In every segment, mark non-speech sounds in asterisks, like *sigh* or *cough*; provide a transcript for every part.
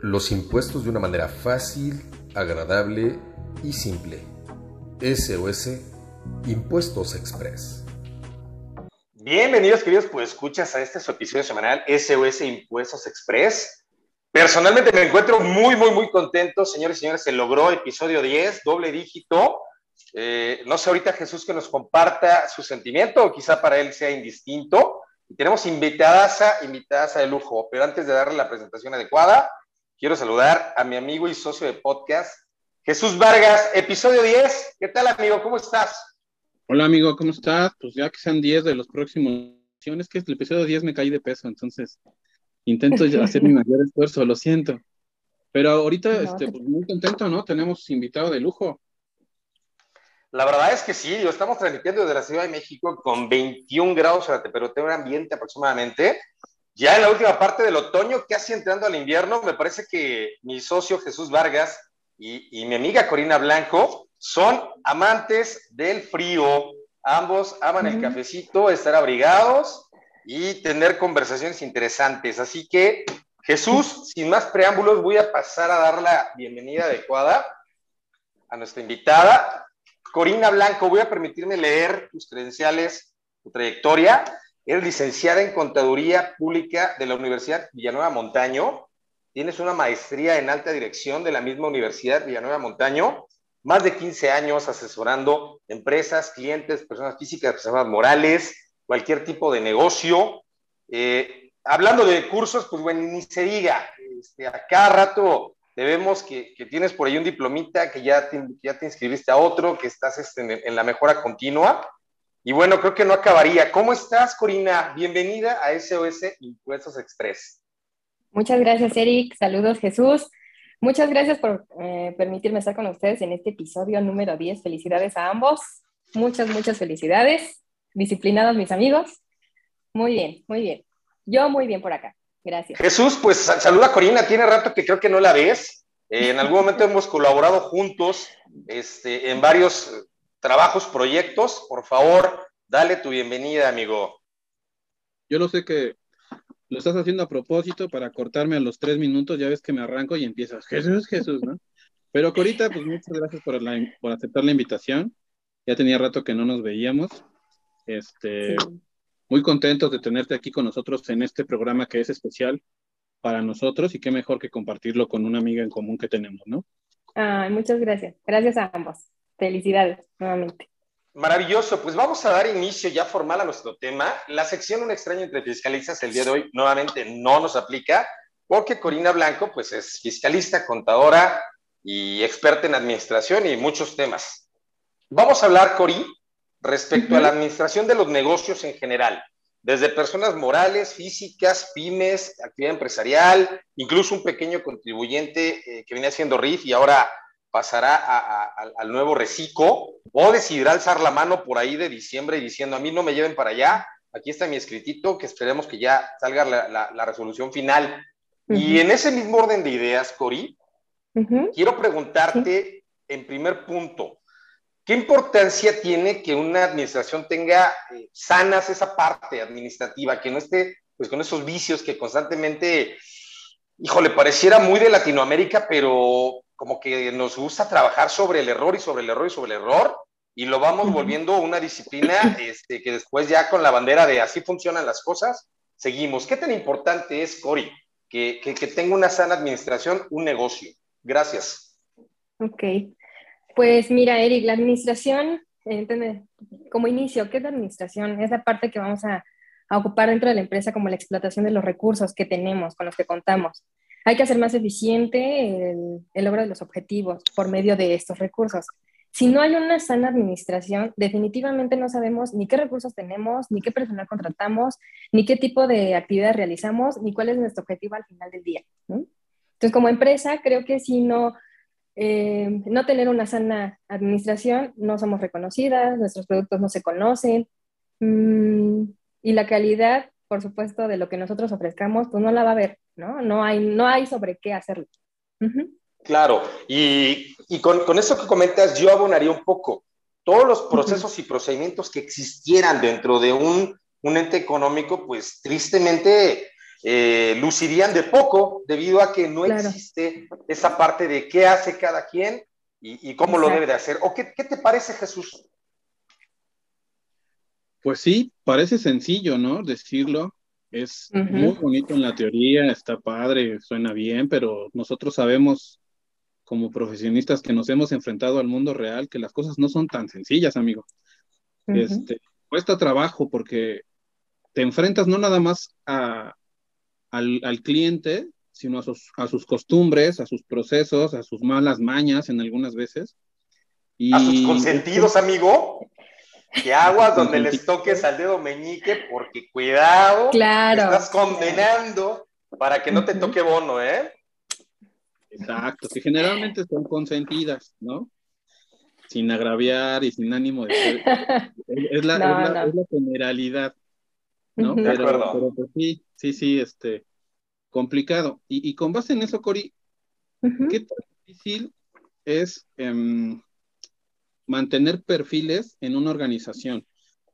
los impuestos de una manera fácil, agradable y simple. SOS Impuestos Express. Bienvenidos, queridos, pues escuchas a este su episodio semanal SOS Impuestos Express. Personalmente me encuentro muy, muy, muy contento, señores y señores. Se logró episodio 10, doble dígito. Eh, no sé ahorita Jesús que nos comparta su sentimiento, o quizá para él sea indistinto. Tenemos invitadas a, invitadas de lujo, pero antes de darle la presentación adecuada, quiero saludar a mi amigo y socio de podcast, Jesús Vargas, episodio 10. ¿Qué tal, amigo? ¿Cómo estás? Hola, amigo, ¿cómo estás? Pues ya que sean 10 de los próximos. Es que el episodio 10 me caí de peso, entonces intento hacer mi *laughs* mayor esfuerzo, lo siento. Pero ahorita, este, pues muy contento, ¿no? Tenemos invitado de lujo. La verdad es que sí, lo estamos transmitiendo desde la Ciudad de México con 21 grados a la temperatura ambiente aproximadamente. Ya en la última parte del otoño, casi entrando al invierno, me parece que mi socio Jesús Vargas y, mi amiga Corina Blanco son amantes del frío. Ambos aman el cafecito, estar abrigados y tener conversaciones interesantes. Así que, Jesús, *laughs* sin más preámbulos, voy a pasar a dar la bienvenida adecuada a nuestra invitada. Corina Blanco, voy a permitirme leer tus credenciales, tu trayectoria. Eres licenciada en Contaduría Pública de la Universidad Villanueva Montaño. Tienes una maestría en alta dirección de la misma Universidad Villanueva Montaño. Más de 15 años asesorando empresas, clientes, personas físicas, personas morales, cualquier tipo de negocio. Eh, hablando de cursos, pues bueno, ni se diga. Este, a cada rato te vemos que, tienes por ahí un diplomita, que ya te, ya te inscribiste a otro, que estás este, en, la mejora continua. Y bueno, creo que no acabaría. ¿Cómo estás, Corina? Bienvenida a SOS Impuestos Express. Muchas gracias, Eric. Saludos, Jesús. Muchas gracias por eh, permitirme estar con ustedes en este episodio número 10. Felicidades a ambos. Muchas, muchas felicidades. Disciplinados mis amigos. Muy bien, muy bien. Yo muy bien por acá. Gracias. Jesús, pues saluda a Corina, tiene rato que creo que no la ves. Eh, en algún momento hemos colaborado juntos este, en varios trabajos, proyectos. Por favor, dale tu bienvenida, amigo. Yo lo sé que lo estás haciendo a propósito para cortarme a los tres minutos, ya ves que me arranco y empiezas, Jesús, Jesús, ¿no? Pero Corita, pues muchas gracias por, por aceptar la invitación. Ya tenía rato que no nos veíamos. Este, muy contentos de tenerte aquí con nosotros en este programa que es especial para nosotros y qué mejor que compartirlo con una amiga en común que tenemos, ¿no? muchas gracias. Gracias a ambos. Felicidades nuevamente. Maravilloso, pues vamos a dar inicio ya formal a nuestro tema. La sección Un extraño entre fiscalistas el día de hoy nuevamente no nos aplica porque Corina Blanco pues es fiscalista, contadora y experta en administración y muchos temas. Vamos a hablar, Cori, respecto a la administración de los negocios en general, desde personas morales, físicas, pymes, actividad empresarial, incluso un pequeño contribuyente eh, que venía haciendo RIF y ahora pasará al nuevo reciclo, o decidirá alzar la mano por ahí de diciembre y diciendo, a mí no me lleven para allá, aquí está mi escritito, que esperemos que ya salga la, resolución final. Y en ese mismo orden de ideas, Cori, quiero preguntarte en primer punto, ¿Qué importancia tiene que una administración tenga eh, sanas esa parte administrativa, que no esté pues con esos vicios que constantemente, híjole, pareciera muy de Latinoamérica, pero como que nos gusta trabajar sobre el error y sobre el error y sobre el error, y lo vamos volviendo una disciplina este, que después ya con la bandera de así funcionan las cosas, seguimos. ¿Qué tan importante es, Cori, que, que, que tenga una sana administración, un negocio? Gracias. Ok. Pues mira, Eric, la administración, como inicio, ¿qué es la administración? Es la parte que vamos a, ocupar dentro de la empresa como la explotación de los recursos que tenemos, con los que contamos. Hay que hacer más eficiente el, el logro de los objetivos por medio de estos recursos. Si no hay una sana administración, definitivamente no sabemos ni qué recursos tenemos, ni qué personal contratamos, ni qué tipo de actividad realizamos, ni cuál es nuestro objetivo al final del día. Entonces, como empresa, creo que si no eh, no tener una sana administración, no somos reconocidas, nuestros productos no se conocen mm, y la calidad, por supuesto, de lo que nosotros ofrezcamos, pues no la va a ver, ¿no? No hay, no hay sobre qué hacerlo. Claro, y, y con, con, eso que comentas, yo abonaría un poco. Todos los procesos y procedimientos que existieran dentro de un, un ente económico, pues tristemente eh, lucirían de poco debido a que no existe esa parte de qué hace cada quien y, cómo lo debe de hacer. ¿O qué, te parece, Jesús? Pues sí, parece sencillo, ¿no? Decirlo. Es muy bonito en la teoría, está padre, suena bien, pero nosotros sabemos como profesionistas que nos hemos enfrentado al mundo real que las cosas no son tan sencillas, amigo. este, cuesta trabajo porque te enfrentas no nada más a, al, al, cliente, sino a sus, a sus costumbres, a sus procesos, a sus malas mañas en algunas veces. Y... A sus consentidos, amigo. Que aguas *laughs* donde les toques al dedo meñique, porque cuidado, claro. estás condenando para que no te toque bono, ¿eh? Exacto, que generalmente son consentidas, ¿no? Sin agraviar y sin ánimo de ser. Es, la, *laughs* es, la, generalidad, ¿no? pero, pues sí, sí, sí, este, complicado. Y, con base en eso, Cori, ¿qué tan difícil es em, mantener perfiles en una organización?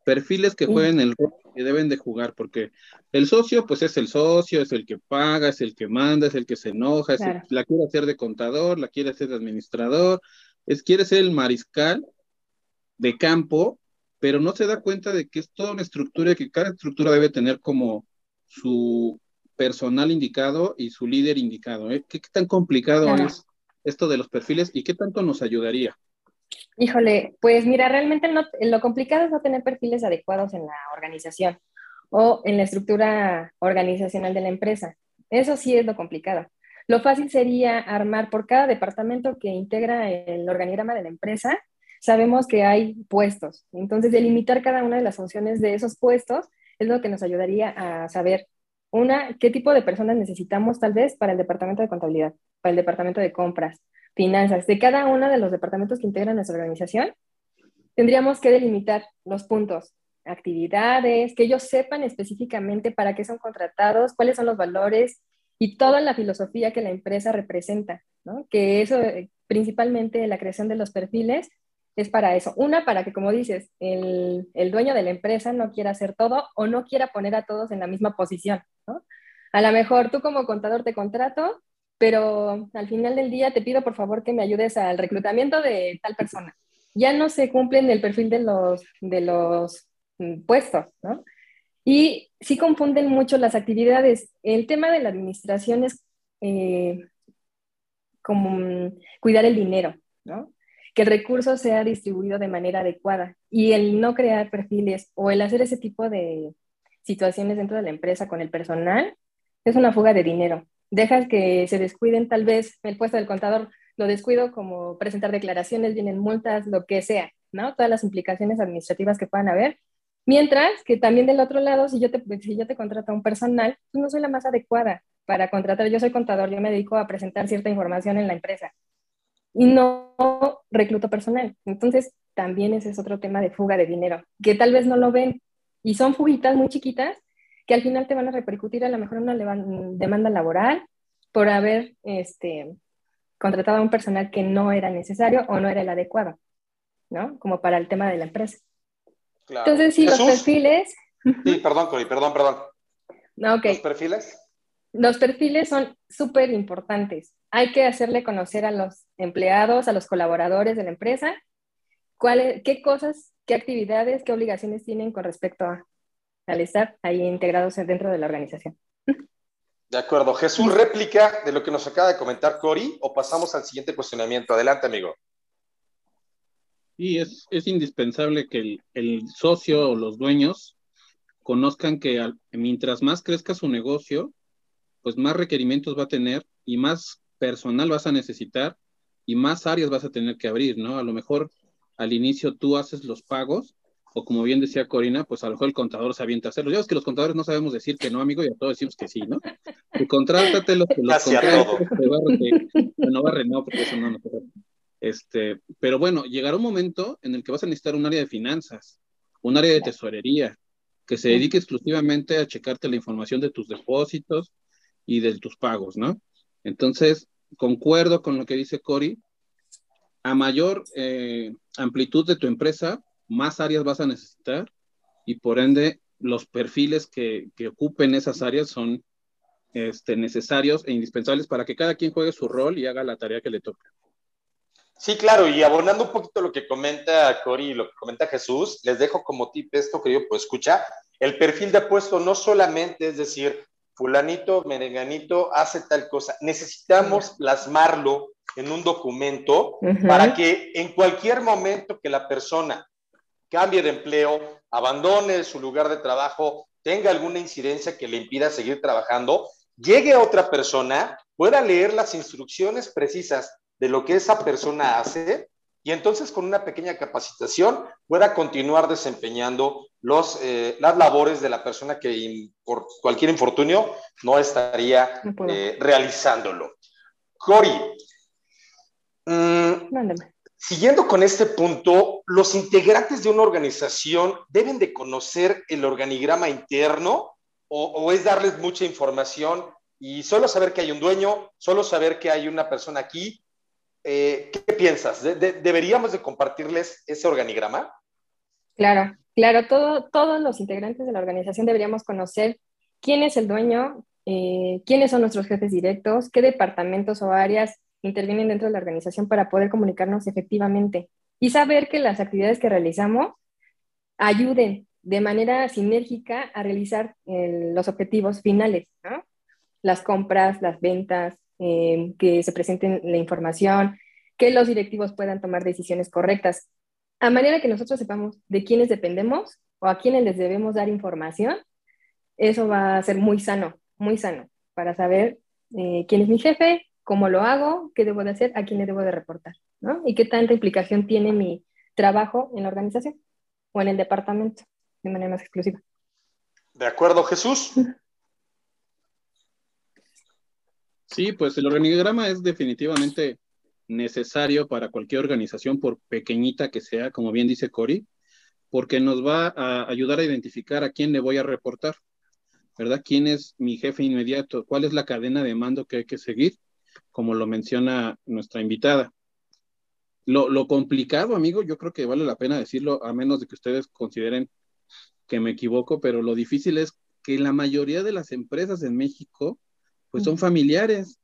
Perfiles que jueguen el rol que deben de jugar, porque el socio, pues es el socio, es el que paga, es el que manda, es el que se enoja, la quiere hacer de contador, la quiere hacer de administrador, es, quiere ser el mariscal de campo, pero no se da cuenta de que es toda una estructura y que cada estructura debe tener como su personal indicado y su líder indicado. ¿eh? ¿Qué, tan complicado es esto de los perfiles y qué tanto nos ayudaría? Híjole, pues mira, realmente lo complicado es no tener perfiles adecuados en la organización o en la estructura organizacional de la empresa. Eso sí es lo complicado. Lo fácil sería armar por cada departamento que integra el organigrama de la empresa, sabemos que hay puestos. Entonces, delimitar cada una de las funciones de esos puestos es lo que nos ayudaría a saber una, ¿qué tipo de personas necesitamos tal vez para el departamento de contabilidad, para el departamento de compras, finanzas, de cada uno de los departamentos que integran nuestra organización? Tendríamos que delimitar los puntos, actividades, que ellos sepan específicamente para qué son contratados, cuáles son los valores y toda la filosofía que la empresa representa, ¿no? Que eso, principalmente la creación de los perfiles, es para eso. Una, para que, como dices, el, dueño de la empresa no quiera hacer todo o no quiera poner a todos en la misma posición. A lo mejor tú como contador te contrato, pero al final del día te pido por favor que me ayudes al reclutamiento de tal persona. Ya no se cumplen el perfil de los, de los mm, puestos, ¿no? Y sí confunden mucho las actividades. El tema de la administración es eh, como mm, cuidar el dinero, ¿no? que el recurso sea distribuido de manera adecuada y el no crear perfiles o el hacer ese tipo de situaciones dentro de la empresa con el personal es una fuga de dinero. Dejas que se descuiden tal vez el puesto del contador, lo descuido como presentar declaraciones, vienen multas, lo que sea, ¿no? Todas las implicaciones administrativas que puedan haber. Mientras que también del otro lado, si yo te, si yo te contrato a un personal, pues no soy la más adecuada para contratar. Yo soy contador, yo me dedico a presentar cierta información en la empresa y no recluto personal. Entonces, también ese es otro tema de fuga de dinero, que tal vez no lo ven y son fugitas muy chiquitas que al final te van a repercutir a lo mejor en una demanda laboral por haber este, contratado a un personal que no era necesario o no era el adecuado, ¿no? Como para el tema de la empresa. Entonces, sí, los perfiles. Sí, perdón, Cori, perdón, perdón. No, ¿Los perfiles? Los perfiles son súper importantes hay que hacerle conocer a los empleados, a los colaboradores de la empresa, cuáles, qué cosas, qué actividades, qué obligaciones tienen con respecto a, al estar ahí integrados dentro de la organización. De acuerdo. Jesús, réplica de lo que nos acaba de comentar Cori o pasamos al siguiente cuestionamiento. Adelante, amigo. Y es, es indispensable que el, el, socio o los dueños conozcan que mientras más crezca su negocio, pues más requerimientos va a tener y más personal vas a necesitar y más áreas vas a tener que abrir, ¿no? A lo mejor al inicio tú haces los pagos, o como bien decía Corina, pues a lo mejor el contador se avienta a hacerlo. Ya es que los contadores no sabemos decir que no, amigo, y a todos decimos que sí, ¿no? Y contrátate los, los contratos, no barre, no, porque eso no nos este, pero bueno, llegará un momento en el que vas a necesitar un área de finanzas, un área de tesorería, que se dedique exclusivamente a checarte la información de tus depósitos y de tus pagos, ¿no? Entonces, concuerdo con lo que dice Cory, a mayor eh, amplitud de tu empresa, más áreas vas a necesitar y por ende los perfiles que, ocupen esas áreas son este, necesarios e indispensables para que cada quien juegue su rol y haga la tarea que le toca. Sí, claro, y abonando un poquito lo que comenta Cori y lo que comenta Jesús, les dejo como tip esto que yo pues escucha, el perfil de puesto no solamente es decir, fulanito, merenganito hace tal cosa, necesitamos plasmarlo en un documento para que en cualquier momento que la persona cambie de empleo, abandone su lugar de trabajo, tenga alguna incidencia que le impida seguir trabajando, llegue a otra persona, pueda leer las instrucciones precisas de lo que esa persona hace y entonces con una pequeña capacitación pueda continuar desempeñando los, eh, las labores de la persona que por cualquier infortunio no estaría eh, realizándolo. Cori, mm, siguiendo con este punto, los integrantes de una organización deben de conocer el organigrama interno o, es darles mucha información y solo saber que hay un dueño, solo saber que hay una persona aquí eh, ¿qué piensas? deberíamos de compartirles ese organigrama? Claro, claro, todos los integrantes de la organización deberíamos conocer quién es el dueño, eh, quiénes son nuestros jefes directos, qué departamentos o áreas intervienen dentro de la organización para poder comunicarnos efectivamente y saber que las actividades que realizamos ayuden de manera sinérgica a realizar los objetivos finales, las compras, las ventas, eh, que se presenten la información, que los directivos puedan tomar decisiones correctas, a manera que nosotros sepamos de quiénes dependemos o a quiénes les debemos dar información, eso va a ser muy sano, muy sano, para saber eh, quién es mi jefe, cómo lo hago, qué debo de hacer, a quién le debo de reportar, ¿no? Y qué tanta implicación tiene mi trabajo en la organización o en el departamento de manera más exclusiva. De acuerdo, Jesús. Sí, pues el organigrama es definitivamente necesario para cualquier organización, por pequeñita que sea, como bien dice Cory, porque nos va a ayudar a identificar a quién le voy a reportar, ¿verdad? ¿Quién es mi jefe inmediato? ¿Cuál es la cadena de mando que hay que seguir? Como lo menciona nuestra invitada. Lo, lo complicado, amigo, yo creo que vale la pena decirlo, a menos de que ustedes consideren que me equivoco, pero lo difícil es que la mayoría de las empresas en México pues son familiares.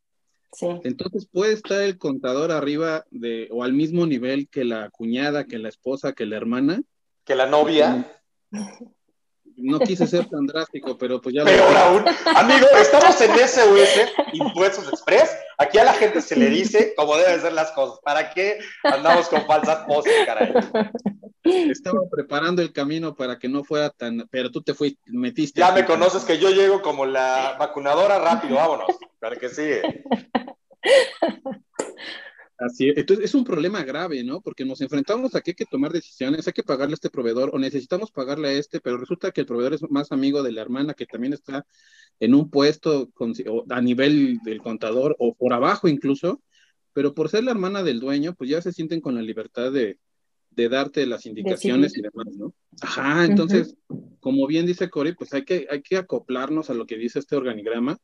Sí. Entonces puede estar el contador arriba de, o al mismo nivel que la cuñada, que la esposa, que la hermana. Que la novia. No quise ser tan drástico, pero pues ya Peor aún, amigo, estamos en SUS, Impuestos Express. Aquí a la gente se le dice cómo deben ser las cosas. ¿Para qué andamos con falsas poses, caray? Estaba preparando el camino para que no fuera tan, pero tú te fuiste, metiste. Ya me conoces que yo llego como la vacunadora rápido, vámonos, para que sigue. *laughs* Así es. Entonces es un problema grave, ¿no? Porque nos enfrentamos a que hay que tomar decisiones, hay que pagarle a este proveedor o necesitamos pagarle a este, pero resulta que el proveedor es más amigo de la hermana que también está en un puesto a nivel del contador o por abajo incluso, pero por ser la hermana del dueño, pues ya se sienten con la libertad de, de darte las indicaciones y demás, ¿no? Ajá, entonces, como bien dice Cory, pues hay que, hay que acoplarnos a lo que dice este organigrama,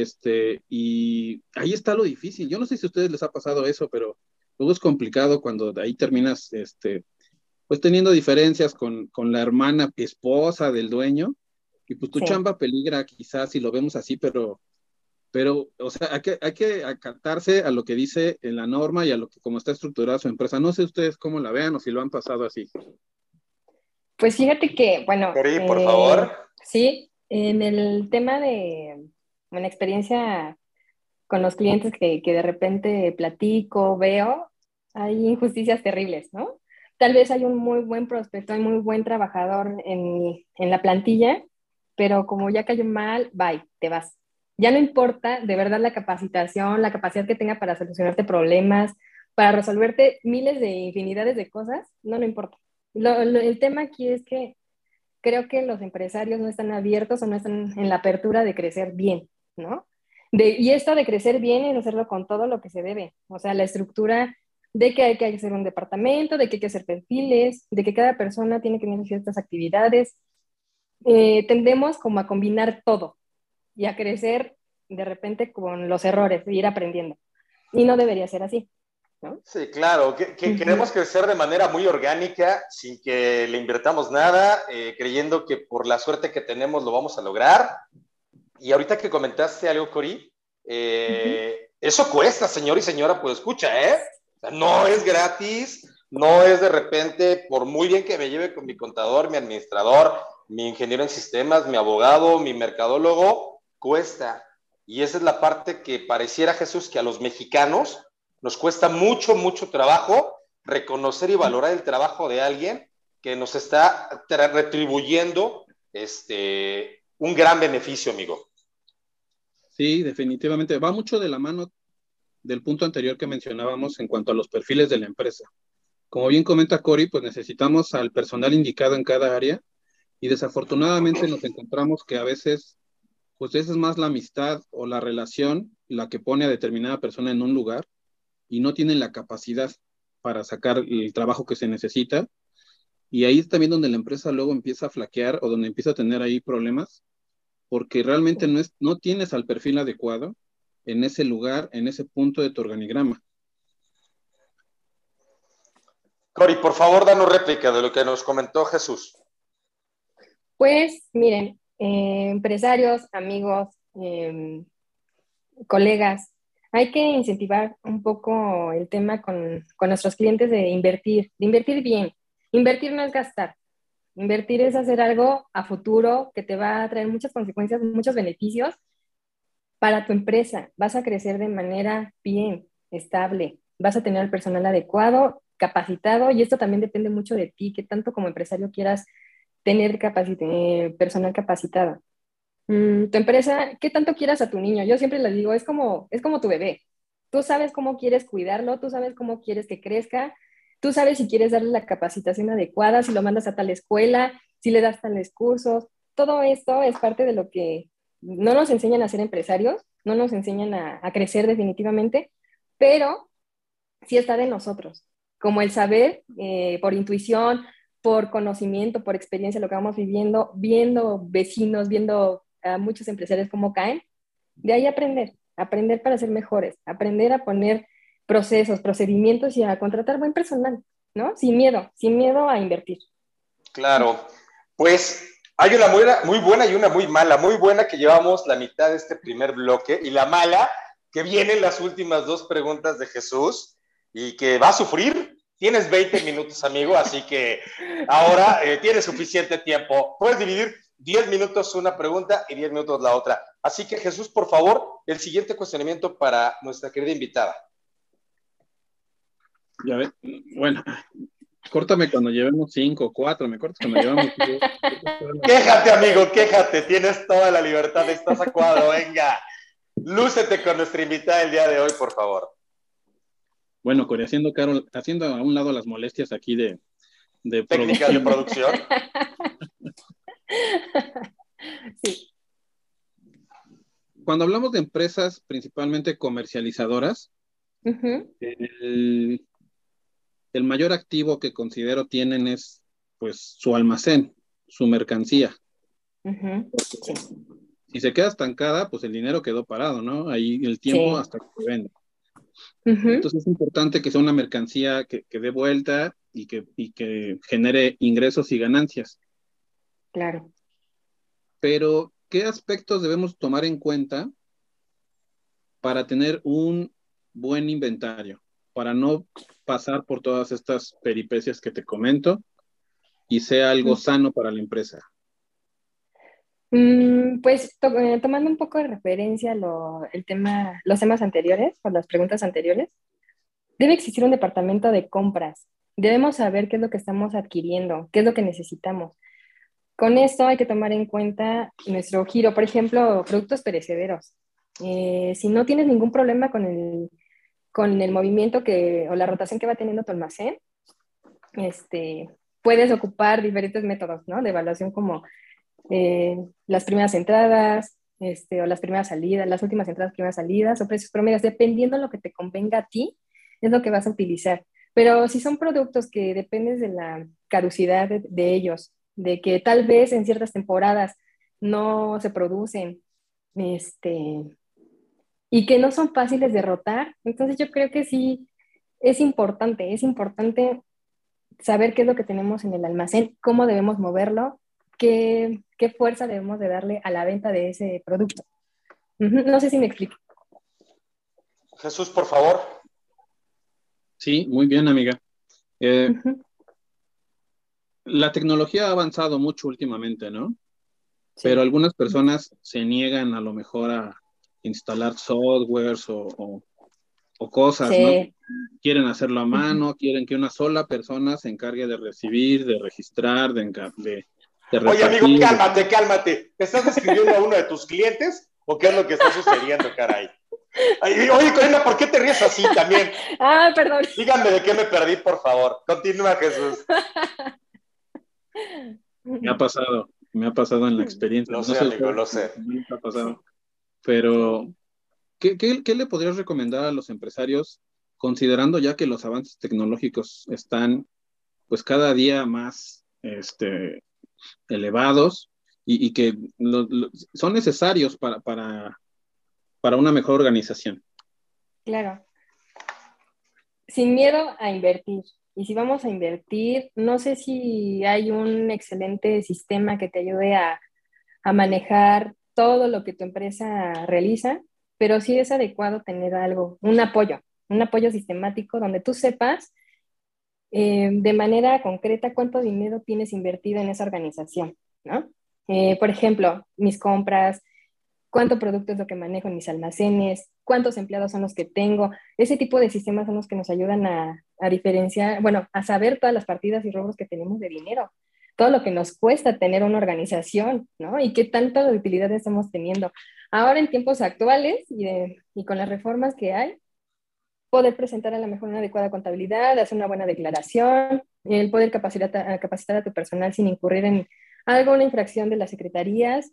este, y ahí está lo difícil. Yo no sé si a ustedes les ha pasado eso, pero luego es complicado cuando de ahí terminas, este, pues teniendo diferencias con, con la hermana esposa del dueño, y pues tu chamba peligra quizás si lo vemos así, pero pero, o sea, hay que, hay que acatarse a lo que dice en la norma y a lo que como está estructurada su empresa. No sé ustedes cómo la vean o si lo han pasado así. Pues fíjate que, bueno. por eh, favor. Sí, en el tema de una experiencia con los clientes que, que de repente platico, veo, hay injusticias terribles, ¿no? Tal vez hay un muy buen prospecto, hay muy buen trabajador en, en la plantilla, pero como ya cayó mal, bye, te vas. Ya no importa de verdad la capacitación, la capacidad que tenga para solucionarte problemas, para resolverte miles de infinidades de cosas, no, no importa. el tema aquí es que creo que los empresarios no están abiertos o no están en la apertura de crecer bien, ¿no? De, y esto de crecer bien es hacerlo con todo lo que se debe, o sea, la estructura de que hay que hacer un departamento, de que hay que hacer perfiles, de que cada persona tiene que tener ciertas actividades. Eh, tendemos como a combinar todo, y a crecer de repente con los errores, y ir aprendiendo. Y no debería ser así. ¿no? Sí, claro, que, queremos crecer de manera muy orgánica, sin que le invertamos nada, eh, creyendo que por la suerte que tenemos lo vamos a lograr. Y ahorita que comentaste algo, Cori, eh, eso cuesta, señor y señora, pues escucha, ¿eh? no es gratis, no es de repente, por muy bien que me lleve con mi contador, mi administrador, mi ingeniero en sistemas, mi abogado, mi mercadólogo, cuesta. Y esa es la parte que pareciera, Jesús, que a los mexicanos nos cuesta mucho, mucho trabajo reconocer y valorar el trabajo de alguien que nos está retribuyendo este, un gran beneficio, amigo. Sí, definitivamente. Va mucho de la mano del punto anterior que mencionábamos en cuanto a los perfiles de la empresa. Como bien comenta Cory, pues necesitamos al personal indicado en cada área y desafortunadamente nos encontramos que a veces, pues es más la amistad o la relación la que pone a determinada persona en un lugar y no tienen la capacidad para sacar el trabajo que se necesita. Y ahí es también donde la empresa luego empieza a flaquear o donde empieza a tener ahí problemas, porque realmente no, es, no tienes al perfil adecuado en ese lugar, en ese punto de tu organigrama. Cori, por favor, danos réplica de lo que nos comentó Jesús. Pues miren, eh, empresarios, amigos, em, colegas, hay que incentivar un poco el tema con, con, nuestros clientes de invertir, de invertir bien. Invertir no es gastar. Invertir es hacer algo a futuro que te va a traer muchas consecuencias, muchos beneficios para tu empresa. Vas a crecer de manera bien, estable. Vas a tener el personal adecuado, capacitado y esto también depende mucho de ti, que tanto como empresario quieras tener eh, personal capacitado. Mm, tu empresa, ¿qué tanto quieras a tu niño? Yo siempre les digo, es como, es como tu bebé. Tú sabes cómo quieres cuidarlo, tú sabes cómo quieres que crezca, tú sabes si quieres darle la capacitación adecuada, si lo mandas a tal escuela, si le das tales cursos. Todo esto es parte de lo que no nos enseñan a ser empresarios, no nos enseñan a, crecer definitivamente, pero sí está de nosotros, como el saber eh, por intuición, por conocimiento, por experiencia, lo que vamos viviendo, viendo vecinos, viendo a muchos empresarios cómo caen, de ahí aprender, aprender para ser mejores, aprender a poner procesos, procedimientos y a contratar buen personal, ¿no? Sin miedo, sin miedo a invertir. Claro, pues hay una muy, buena y una muy mala. Muy buena que llevamos la mitad de este primer bloque y la mala que vienen las últimas dos preguntas de Jesús y que va a sufrir Tienes 20 minutos, amigo, así que ahora eh, tienes suficiente tiempo. Puedes dividir 10 minutos una pregunta y 10 minutos la otra. Así que Jesús, por favor, el siguiente cuestionamiento para nuestra querida invitada. Ya ve, bueno, córtame cuando llevemos 5 o 4, me cortas cuando llevamos Quéjate, amigo, quéjate, tienes toda la libertad, estás acuado, *laughs* venga. Lúcete con nuestra invitada el día de hoy, por favor. Bueno, Corey, haciendo, haciendo a un lado las molestias aquí de, de técnicas de producción. *laughs* sí. Cuando hablamos de empresas principalmente comercializadoras, el, mayor activo que considero tienen es pues su almacén, su mercancía. Si se queda estancada, pues el dinero quedó parado, ¿no? Ahí el tiempo hasta que se vende. Entonces es importante que sea una mercancía que, dé vuelta y que, que genere ingresos y ganancias. Claro. Pero, ¿qué aspectos debemos tomar en cuenta para tener un buen inventario? Para no pasar por todas estas peripecias que te comento y sea algo sano para la empresa. Mm, pues eh, tomando un poco de referencia lo, el tema, los temas anteriores o las preguntas anteriores, debe existir un departamento de compras. Debemos saber qué es lo que estamos adquiriendo, qué es lo que necesitamos. Con esto hay que tomar en cuenta nuestro giro, por ejemplo, productos perecederos. Eh, si no tienes ningún problema con el, con el movimiento que, o la rotación que va teniendo tu almacén, este, puedes ocupar diferentes métodos ¿no? de evaluación como eh, las primeras entradas este, o las primeras salidas, las últimas entradas, primeras salidas o precios promedios, dependiendo de lo que te convenga a ti, es lo que vas a utilizar. Pero si son productos que dependes de la caducidad de, ellos, de que tal vez en ciertas temporadas no se producen, este, y que no son fáciles de rotar, entonces yo creo que sí es importante, es importante saber qué es lo que tenemos en el almacén, cómo debemos moverlo qué, qué fuerza debemos de darle a la venta de ese producto. No sé si me explico. Jesús, por favor. Sí, muy bien, amiga. Eh, la tecnología ha avanzado mucho últimamente, ¿no? Pero algunas personas se niegan a lo mejor a instalar softwares o, cosas, ¿no? Quieren hacerlo a mano, quieren que una sola persona se encargue de recibir, de registrar, de, de, de Oye, amigo, cálmate, cálmate. ¿Estás escribiendo a uno de tus clientes o qué es lo que está sucediendo, caray? oye, Corina, ¿por qué te ríes así también? Ah, perdón. Díganme de qué me perdí, por favor. Continúa, Jesús. Me ha pasado, me ha pasado en la experiencia. Lo sé, amigo, lo sé. Me ha pasado. Pero, ¿qué, ¿qué, le podrías recomendar a los empresarios, considerando ya que los avances tecnológicos están, pues, cada día más este, elevados y, que son necesarios para, para, para una mejor organización? Claro. Sin miedo a invertir. Y si vamos a invertir, no sé si hay un excelente sistema que te ayude a, manejar todo lo que tu empresa realiza, pero sí es adecuado tener algo, un apoyo, un apoyo sistemático donde tú sepas eh, de manera concreta cuánto dinero tienes invertido en esa organización, ¿no? Eh, por ejemplo, mis compras, cuánto producto es lo que manejo en mis almacenes, cuántos empleados son los que tengo. Ese tipo de sistemas son los que nos ayudan a, diferenciar, bueno, a saber todas las partidas y robos que tenemos de dinero, todo lo que nos cuesta tener una organización, ¿no? Y qué tanta utilidad estamos teniendo. Ahora en tiempos actuales y, con las reformas que hay, poder presentar a lo mejor una adecuada contabilidad, hacer una buena declaración, el poder capacitar, capacitar a tu personal sin incurrir en alguna infracción de las secretarías,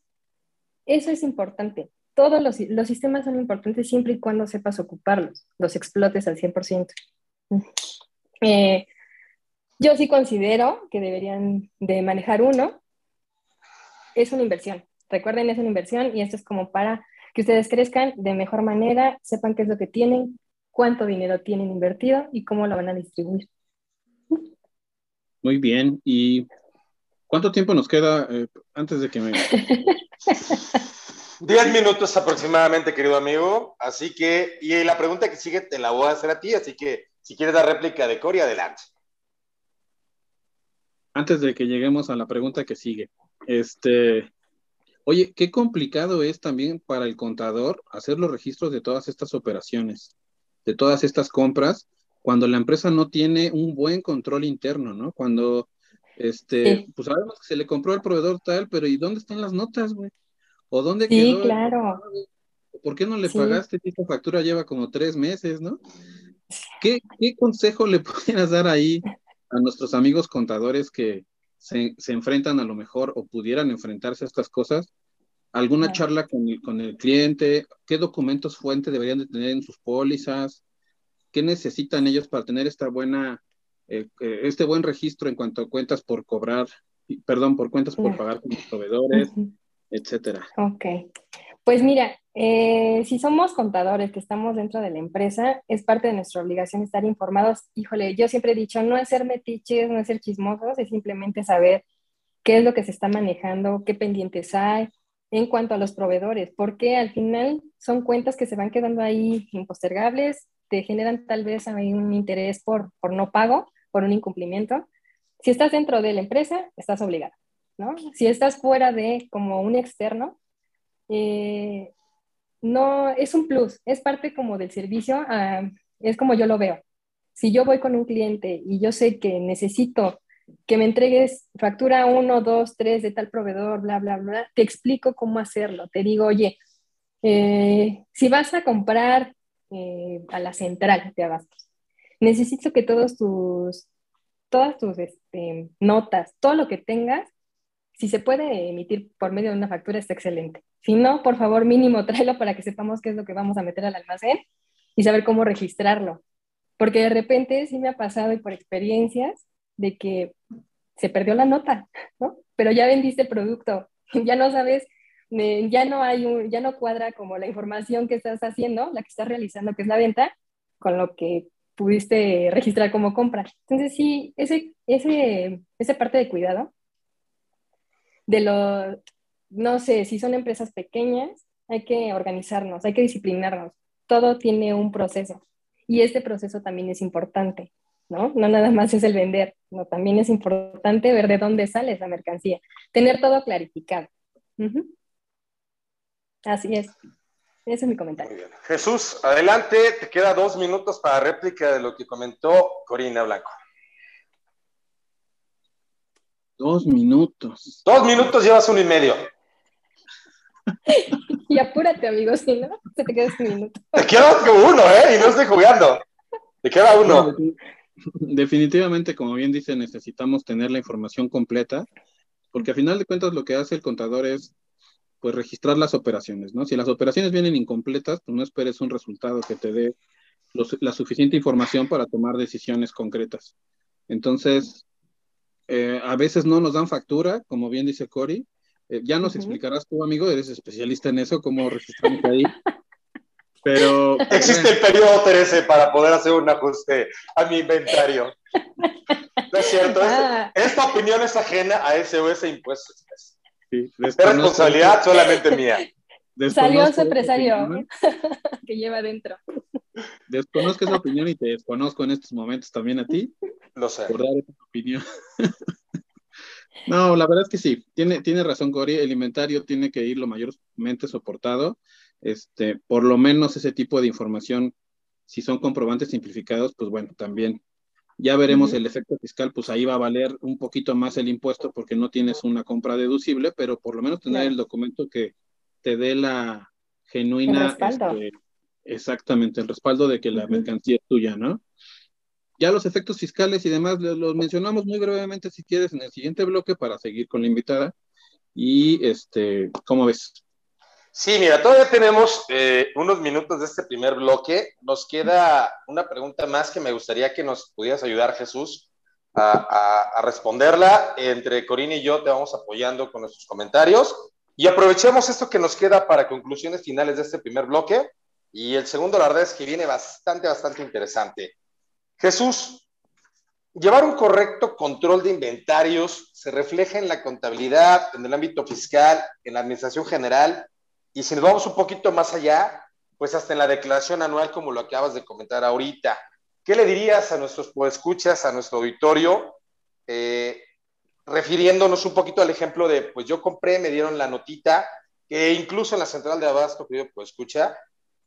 eso es importante. Todos los, sistemas son importantes siempre y cuando sepas ocuparlos, los explotes al 100%. Eh, yo sí considero que deberían de manejar uno. Es una inversión. Recuerden, es una inversión y esto es como para que ustedes crezcan de mejor manera, sepan qué es lo que tienen, cuánto dinero tienen invertido y cómo lo van a distribuir. Muy bien. ¿Y cuánto tiempo nos queda eh, antes de que me... *laughs* Diez minutos aproximadamente, querido amigo. Así que, y la pregunta que sigue te la voy a hacer a ti, así que si quieres dar réplica de Cory, adelante. Antes de que lleguemos a la pregunta que sigue, este, oye, qué complicado es también para el contador hacer los registros de todas estas operaciones, de todas estas compras, cuando la empresa no tiene un buen control interno, ¿no? Cuando, este, pues sabemos que se le compró al proveedor tal, pero ¿y dónde están las notas, güey? ¿O dónde sí, claro. ¿Por qué no le pagaste si esta factura lleva como tres meses, no? ¿Qué, consejo le *laughs* pudieras dar ahí a nuestros amigos contadores que se, enfrentan a lo mejor o pudieran enfrentarse a estas cosas? ¿Alguna charla con el, con el cliente? ¿Qué documentos fuente deberían de tener en sus pólizas? ¿Qué necesitan ellos para tener esta buena, eh, eh, este buen registro en cuanto a cuentas por cobrar, perdón, por cuentas por pagar con los proveedores? etcétera. Ok. Pues mira, eh, si somos contadores que estamos dentro de la empresa, es parte de nuestra obligación estar informados. Híjole, yo siempre he dicho, no es ser metiches, no es ser chismosos, es simplemente saber qué es lo que se está manejando, qué pendientes hay en cuanto a los proveedores, porque al final son cuentas que se van quedando ahí impostergables, te generan tal vez un interés por, por no pago, por un incumplimiento. Si estás dentro de la empresa, estás obligado. Si estás fuera de como un externo, eh, no, es un plus, es parte como del servicio, ah, es como yo lo veo. Si yo voy con un cliente y yo sé que necesito que me entregues factura 1, 2, 3 de tal proveedor, bla, bla, bla, te explico cómo hacerlo. Te digo, oye, eh, si vas a comprar eh, a la central de abastos, necesito que todos tus, todas tus este, notas, todo lo que tengas, si se puede emitir por medio de una factura, está excelente. Si no, por favor, mínimo *laughs* tráelo para que sepamos qué es lo que vamos a meter al almacén y saber cómo registrarlo. Porque de repente sí me ha pasado y por experiencias de que se perdió la nota, *laughs* ¿no? Pero ya vendiste el producto, *laughs* ya no sabes, eh, ya no hay un, ya no cuadra como la información que estás haciendo, la que estás realizando, que es la venta, con lo que pudiste registrar como compra. Entonces sí, ese, ese, esa parte de cuidado de lo, no sé, si son empresas pequeñas, hay que organizarnos, hay que disciplinarnos. Todo tiene un proceso y este proceso también es importante, ¿no? No nada más es el vender, no, también es importante ver de dónde sale esa mercancía, tener todo clarificado. Así es. Ese es mi comentario. Jesús, adelante, te queda dos minutos para réplica de lo que comentó Corina Blanco. Dos minutos. Dos minutos llevas uno y medio. *laughs* y apúrate, amigo, si no, se te queda un minuto. Te queda uno, ¿eh? Y no estoy jugando. Te queda uno. Definitivamente, como bien dice, necesitamos tener la información completa, porque a final de cuentas lo que hace el contador es pues registrar las operaciones, ¿no? Si las operaciones vienen incompletas, pues no esperes un resultado que te dé la suficiente información para tomar decisiones concretas. Entonces, eh, a veces no nos dan factura, como bien dice Cory. Eh, ya nos explicarás tú, amigo, eres especialista en eso, cómo registramos ahí. Pero. Existe el periodo 13 para poder hacer un ajuste a mi inventario. No es cierto. Ah. Esta opinión es ajena a SOS Impuestos. Sí, es responsabilidad solamente mía. Salió ese empresario *laughs* que lleva adentro. Desconozco esa opinión y te desconozco en estos momentos también a ti. Lo sé. Por dar esa opinión. *laughs* no, la verdad es que sí, tiene, tiene razón Cory, el inventario tiene que ir lo mayormente soportado. Este, por lo menos ese tipo de información, si son comprobantes simplificados, pues bueno, también ya veremos el efecto fiscal, pues ahí va a valer un poquito más el impuesto porque no tienes una compra deducible, pero por lo menos tener el documento que te dé la genuina, este, exactamente, el respaldo de que la mercancía es tuya, ¿no? Ya los efectos fiscales y demás los mencionamos muy brevemente si quieres en el siguiente bloque para seguir con la invitada. Y este, ¿cómo ves? Sí, mira, todavía tenemos eh, unos minutos de este primer bloque. Nos queda una pregunta más que me gustaría que nos pudieras ayudar, Jesús, a, responderla. Entre Corina y yo te vamos apoyando con nuestros comentarios. Y aprovechemos esto que nos queda para conclusiones finales de este primer bloque. Y el segundo, la verdad es que viene bastante, bastante interesante. Jesús, llevar un correcto control de inventarios se refleja en la contabilidad, en el ámbito fiscal, en la administración general y si nos vamos un poquito más allá, pues hasta en la declaración anual, como lo acabas de comentar ahorita, ¿qué le dirías a nuestros escuchas, a nuestro auditorio, eh, refiriéndonos un poquito al ejemplo de, pues yo compré, me dieron la notita, que incluso en la central de abasto que yo pues escucha,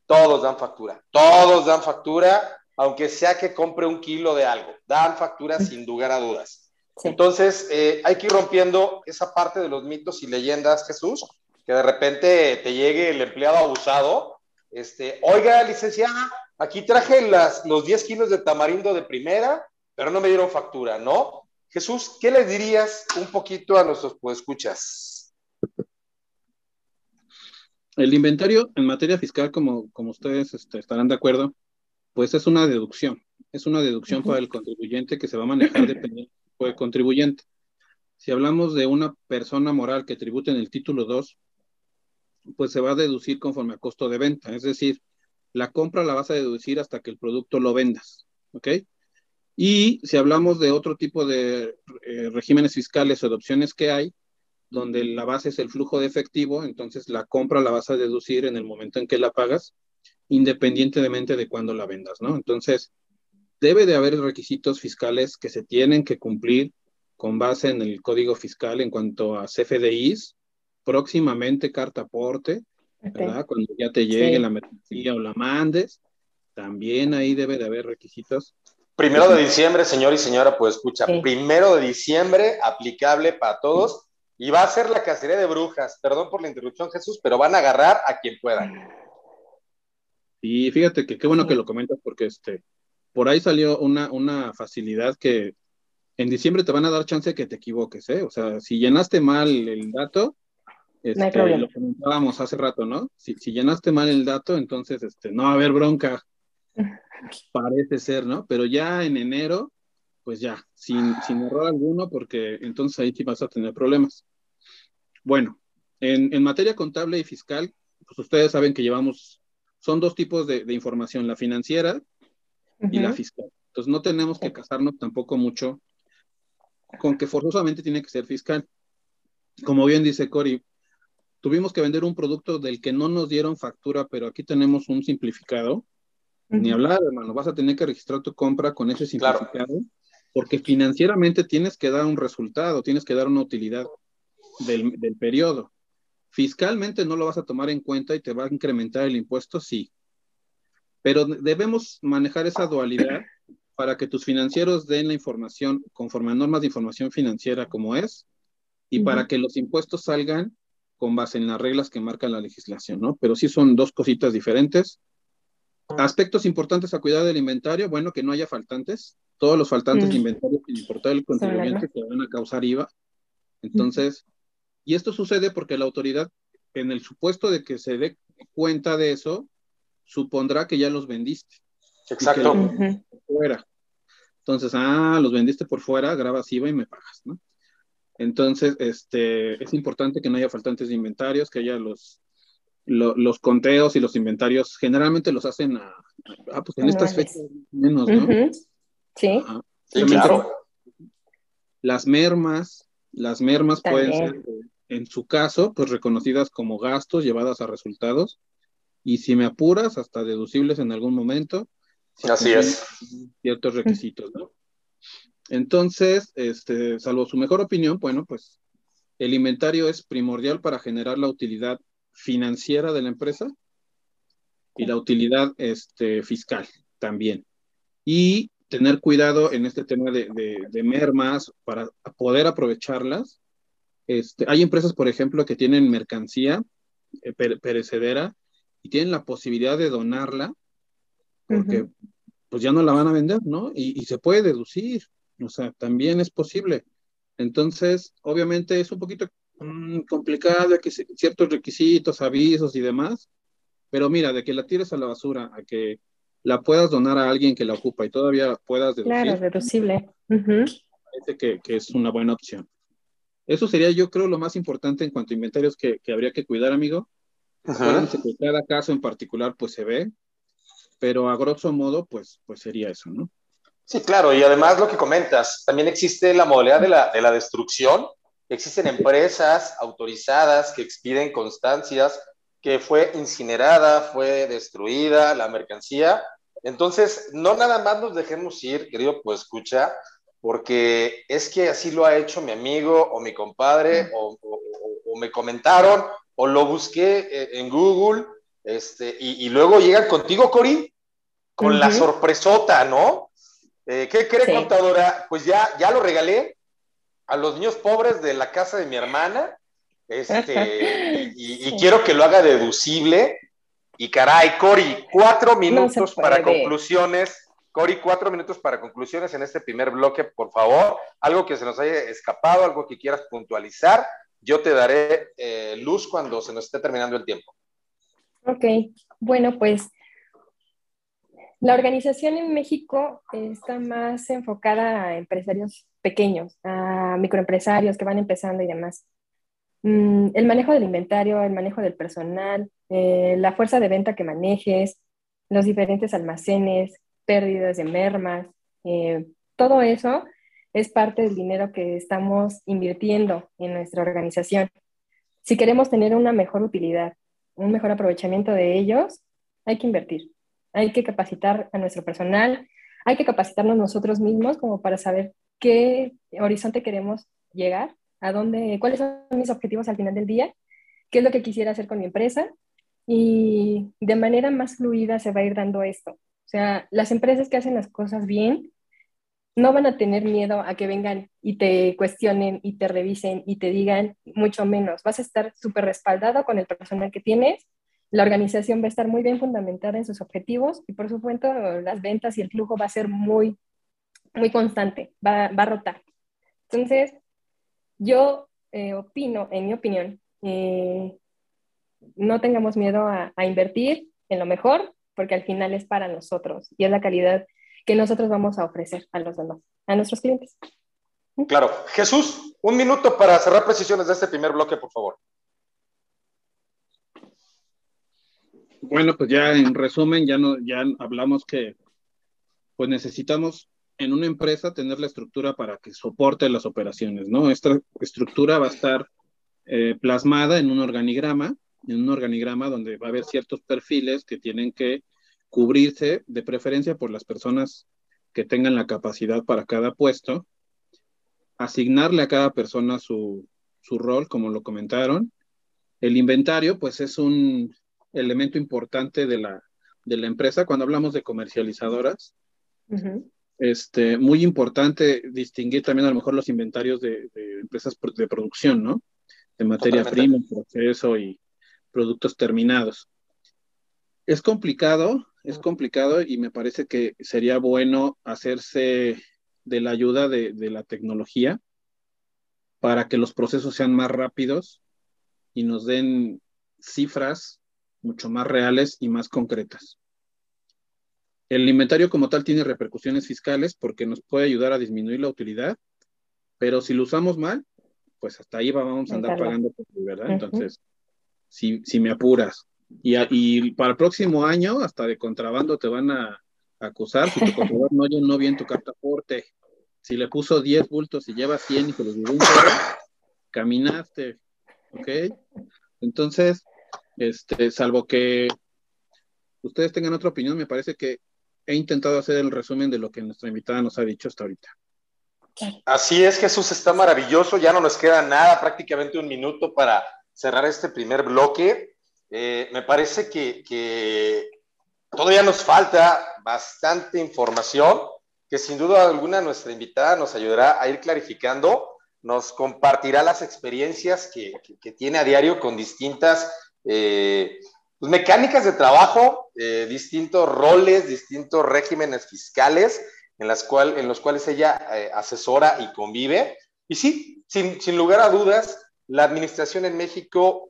todos dan factura, todos dan factura, aunque sea que compre un kilo de algo, dan factura sin lugar a dudas. Entonces, eh, hay que ir rompiendo esa parte de los mitos y leyendas, Jesús, que de repente te llegue el empleado abusado, este, oiga, licenciada, aquí traje las, los 10 kilos de tamarindo de primera, pero no me dieron factura, ¿no? Jesús, ¿qué le dirías un poquito a nuestros escuchas? El inventario en materia fiscal, como, como ustedes este, estarán de acuerdo, pues es una deducción. Es una deducción para el contribuyente que se va a manejar *clears throat* dependiendo del contribuyente. Si hablamos de una persona moral que tributa en el título 2, pues se va a deducir conforme a costo de venta. Es decir, la compra la vas a deducir hasta que el producto lo vendas. ¿Ok? Y si hablamos de otro tipo de eh, regímenes fiscales o de opciones que hay, donde la base es el flujo de efectivo, entonces la compra la vas a deducir en el momento en que la pagas, independientemente de cuándo la vendas, ¿no? Entonces, debe de haber requisitos fiscales que se tienen que cumplir con base en el código fiscal en cuanto a CFDIs, próximamente carta aporte, ¿verdad? Cuando ya te llegue la mercancía o la mandes, también ahí debe de haber requisitos. Primero de diciembre, señor y señora, pues escucha, primero de diciembre, aplicable para todos, y va a ser la cacería de brujas. Perdón por la interrupción, Jesús, pero van a agarrar a quien puedan. Y fíjate que qué bueno que lo comentas, porque este, por ahí salió una, una facilidad que en diciembre te van a dar chance de que te equivoques, ¿eh? O sea, si llenaste mal el dato, este, lo comentábamos hace rato, ¿no? Si, llenaste mal el dato, entonces este, no va a haber bronca. *laughs* Parece ser, ¿no? Pero ya en enero, pues ya, sin, sin error alguno, porque entonces ahí sí vas a tener problemas. Bueno, en, materia contable y fiscal, pues ustedes saben que llevamos, son dos tipos de, información, la financiera y la fiscal. Entonces no tenemos que casarnos tampoco mucho con que forzosamente tiene que ser fiscal. como bien dice Cory, tuvimos que vender un producto del que no nos dieron factura, pero aquí tenemos un simplificado. Ni hablar, hermano, vas a tener que registrar tu compra con ese simplificado, porque financieramente tienes que dar un resultado, tienes que dar una utilidad del, del periodo. Fiscalmente no lo vas a tomar en cuenta y te va a incrementar el impuesto, sí. Pero debemos manejar esa dualidad para que tus financieros den la información conforme a normas de información financiera como es y para que los impuestos salgan con base en las reglas que marca la legislación, ¿no? Pero sí son dos cositas diferentes. Aspectos importantes a cuidar del inventario, bueno, que no haya faltantes. Todos los faltantes de inventario sin importar el contribuyente que van a causar IVA. Entonces, y esto sucede porque la autoridad, en el supuesto de que se dé cuenta de eso, supondrá que ya los vendiste. Exacto. fuera. Entonces, ah, los vendiste por fuera, grabas IVA y me pagas, ¿no? Entonces, este, es importante que no haya faltantes de inventarios, que haya los, los conteos y los inventarios, generalmente los hacen a, ah, pues en estas fechas menos, ¿no? Sí. sí claro. Las mermas, las mermas pueden ser, en su caso, pues reconocidas como gastos llevadas a resultados, y si me apuras, hasta deducibles en algún momento. Así es. Ciertos requisitos, ¿no? Entonces, este, salvo su mejor opinión, bueno, pues el inventario es primordial para generar la utilidad financiera de la empresa y la utilidad este, fiscal también. Y tener cuidado en este tema de, de, mermas para poder aprovecharlas. Este, hay empresas, por ejemplo, que tienen mercancía eh, perecedera y tienen la posibilidad de donarla porque pues ya no la van a vender, ¿no? Y, se puede deducir, o sea, también es posible. Entonces, obviamente es un poquito mm, complicado, que ciertos requisitos, avisos y demás, pero mira, de que la tires a la basura, a que la puedas donar a alguien que la ocupa y todavía puedas deducir. Claro, deducible. Parece que, que, es una buena opción. Eso sería, yo creo, lo más importante en cuanto a inventarios que, que habría que cuidar, amigo. Acuérdense que cada caso en particular pues se ve, pero a grosso modo pues, pues sería eso, ¿no? Sí, claro, y además lo que comentas, también existe la modalidad de la, de la destrucción, existen empresas autorizadas que expiden constancias que fue incinerada, fue destruida la mercancía. Entonces, no nada más nos dejemos ir, querido, pues escucha, porque es que así lo ha hecho mi amigo o mi compadre, o, o me comentaron, o lo busqué eh, en Google, este, y, luego llegan contigo, Cori, con la sorpresota, ¿no? Eh, ¿Qué cree, contadora? Pues ya, ya lo regalé a los niños pobres de la casa de mi hermana, este, *laughs* y, quiero que lo haga deducible. Y caray, Cori, cuatro minutos para conclusiones. Cori, cuatro minutos para conclusiones en este primer bloque, por favor. Algo que se nos haya escapado, algo que quieras puntualizar yo te daré eh, luz cuando se nos esté terminando el tiempo. Ok, bueno, pues la organización en México está más enfocada a empresarios pequeños, a microempresarios que van empezando y demás. Mm, el manejo del inventario, el manejo del personal, eh, la fuerza de venta que manejes, los diferentes almacenes, pérdidas de mermas, eh, todo eso es parte del dinero que estamos invirtiendo en nuestra organización. Si queremos tener una mejor utilidad, un mejor aprovechamiento de ellos, hay que invertir, hay que capacitar a nuestro personal, hay que capacitarnos nosotros mismos como para saber qué horizonte queremos llegar, a dónde, cuáles son mis objetivos al final del día, qué es lo que quisiera hacer con mi empresa y de manera más fluida se va a ir dando esto. O sea, las empresas que hacen las cosas bien no van a tener miedo a que vengan y te cuestionen y te revisen y te digan mucho menos. Vas a estar súper respaldado con el personal que tienes. La organización va a estar muy bien fundamentada en sus objetivos y por supuesto las ventas y el flujo va a ser muy, muy constante, va, a rotar. Entonces, yo eh, opino, en mi opinión, no tengamos miedo a, a invertir en lo mejor porque al final es para nosotros y es la calidad que nosotros vamos a ofrecer a los demás, a nuestros clientes. Claro. Jesús, un minuto para cerrar precisiones de este primer bloque, por favor. Bueno, pues ya en resumen, ya, no, ya hablamos que pues necesitamos en una empresa tener la estructura para que soporte las operaciones, ¿no? Esta estructura va a estar eh, plasmada en un organigrama, en un organigrama donde va a haber ciertos perfiles que tienen que cubrirse de preferencia por las personas que tengan la capacidad para cada puesto, asignarle a cada persona su, su rol, como lo comentaron. El inventario, pues es un elemento importante de la, de la empresa cuando hablamos de comercializadoras. este, muy importante distinguir también a lo mejor los inventarios de, de empresas de producción, ¿no? De materia prima, proceso y productos terminados. Es complicado, es complicado y me parece que sería bueno hacerse de la ayuda de, de la tecnología para que los procesos sean más rápidos y nos den cifras mucho más reales y más concretas. El inventario como tal tiene repercusiones fiscales porque nos puede ayudar a disminuir la utilidad, pero si lo usamos mal, pues hasta ahí vamos a andar pagando, ¿verdad? Entonces, si, si me apuras. Y, y, para el próximo año, hasta de contrabando te van a acusar si tu *laughs* contador no no bien tu carta aporte si le puso 10 bultos y lleva 100 y se los dio un caminaste, ¿ok? Entonces, este, salvo que ustedes tengan otra opinión, me parece que he intentado hacer el resumen de lo que nuestra invitada nos ha dicho hasta ahorita. Así es, Jesús, está maravilloso. Ya no nos queda nada, prácticamente un minuto para cerrar este primer bloque. Eh, me parece que, todavía nos falta bastante información que sin duda alguna nuestra invitada nos ayudará a ir clarificando, nos compartirá las experiencias que, tiene a diario con distintas eh, pues, mecánicas de trabajo, eh, distintos roles, distintos regímenes fiscales en, las los cuales ella eh, asesora y convive. Y sí, sin, lugar a dudas, la administración en México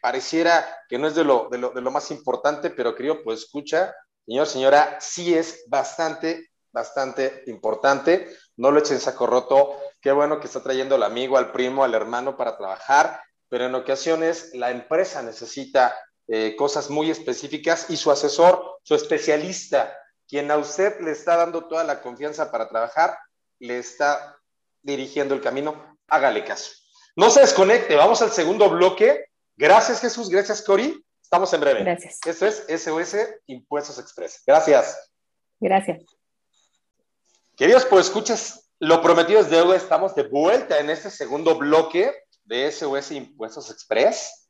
pareciera que no es de lo más importante, pero creo, pues escucha, señor, señora, sí es bastante bastante importante. No lo echen saco roto. Qué bueno que está trayendo al amigo, al primo, al hermano para trabajar, pero en ocasiones la empresa necesita eh, cosas muy específicas y su asesor, su especialista, quien a usted le está dando toda la confianza para trabajar, le está dirigiendo el camino. Hágale caso. No se desconecte, vamos al segundo bloque. Gracias Jesús, gracias Cori. Estamos en breve. Gracias. Esto es SOS Impuestos Express. Gracias. Gracias. Queridos, pues escuchas, lo prometido es deuda, estamos de vuelta en este segundo bloque de SOS Impuestos Express,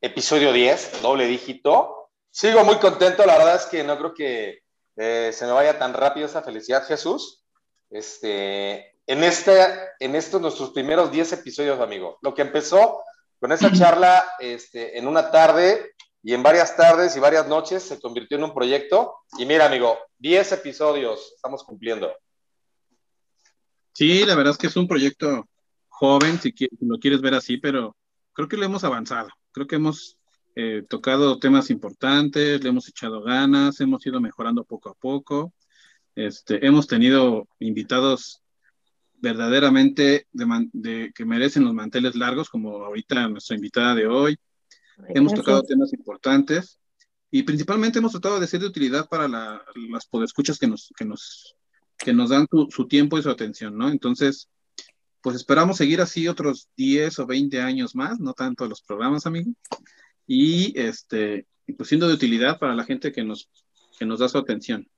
episodio 10, doble dígito. Sigo muy contento, la verdad es que no creo que eh, se me vaya tan rápido esa felicidad, Jesús. Este, en, este, en estos nuestros primeros 10 episodios, amigo, lo que empezó con esa *clears throat* charla este, en una tarde y en varias tardes y varias noches se convirtió en un proyecto. Y mira, amigo, 10 episodios estamos cumpliendo. Sí, la verdad es que es un proyecto joven, si, lo quieres ver así, pero creo que lo hemos avanzado. Creo que hemos eh, tocado temas importantes, le hemos echado ganas, hemos ido mejorando poco a poco. Este, hemos tenido invitados verdaderamente de, que merecen los manteles largos, como ahorita nuestra invitada de hoy. hemos tocado temas importantes y principalmente hemos tratado de ser de utilidad para las podescuchas que nos, que nos que nos dan su, tiempo y su atención, ¿no? Entonces, pues esperamos seguir así otros 10 o 20 años más, no tanto los programas, amigo, y este, pues siendo de utilidad para la gente que nos, que nos da su atención.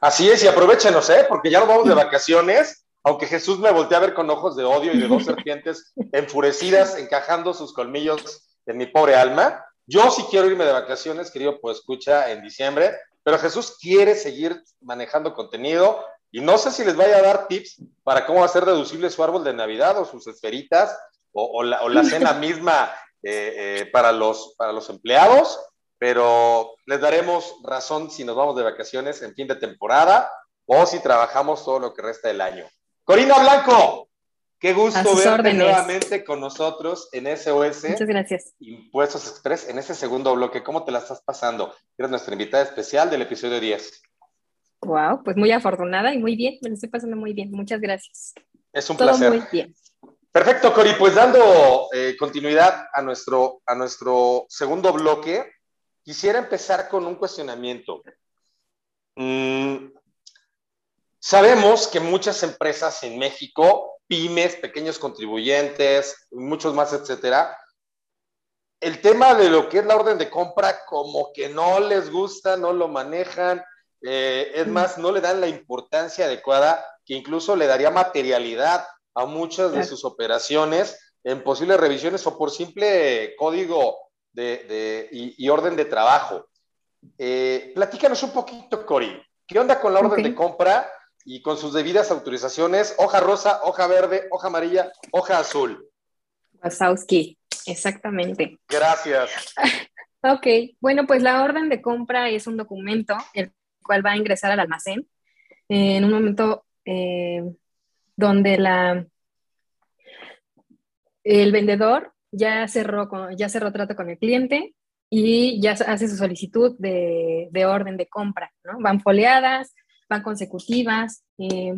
Así es, y aprovechenos, ¿eh? Porque ya nos vamos de vacaciones, aunque Jesús me voltea a ver con ojos de odio y de dos serpientes enfurecidas encajando sus colmillos en mi pobre alma. Yo sí quiero irme de vacaciones, querido, pues escucha, en diciembre, pero Jesús quiere seguir manejando contenido y no sé si les vaya a dar tips para cómo hacer deducible su árbol de Navidad o sus esferitas o, la, cena *laughs* misma eh, eh, para, los, para los empleados, pero les daremos razón si nos vamos de vacaciones en fin de temporada o si trabajamos todo lo que resta del año. Corina Blanco, Qué gusto verte nuevamente con nosotros en SOS. Muchas gracias. Impuestos Express en este segundo bloque. ¿Cómo te la estás pasando? Eres nuestra invitada especial del episodio 10. Wow, pues muy afortunada y muy bien. Me lo estoy pasando muy bien. Muchas gracias. Es un placer. Muy bien. Perfecto, Cori. Pues dando eh, continuidad a nuestro, a nuestro segundo bloque, quisiera empezar con un cuestionamiento. Mm, sabemos que muchas empresas en México pymes, pequeños contribuyentes, muchos más, etcétera. El tema de lo que es la orden de compra, como que no les gusta, no lo manejan, eh, es más, no le dan la importancia adecuada que incluso le daría materialidad a muchas de sus operaciones en posibles revisiones o por simple código de, y, orden de trabajo. Eh, platícanos un poquito, Cori. ¿Qué onda con la orden de compra y con sus debidas autorizaciones? Hoja rosa, hoja verde, hoja amarilla, hoja azul. Wasowski, exactamente. Gracias. *laughs* ok, bueno, pues la orden de compra es un documento el cual va a ingresar al almacén en un momento eh, donde la, el vendedor ya cerró, ya cerró trato con el cliente y ya hace su solicitud de, orden de compra, ¿no? Van foliadas, van consecutivas. Eh,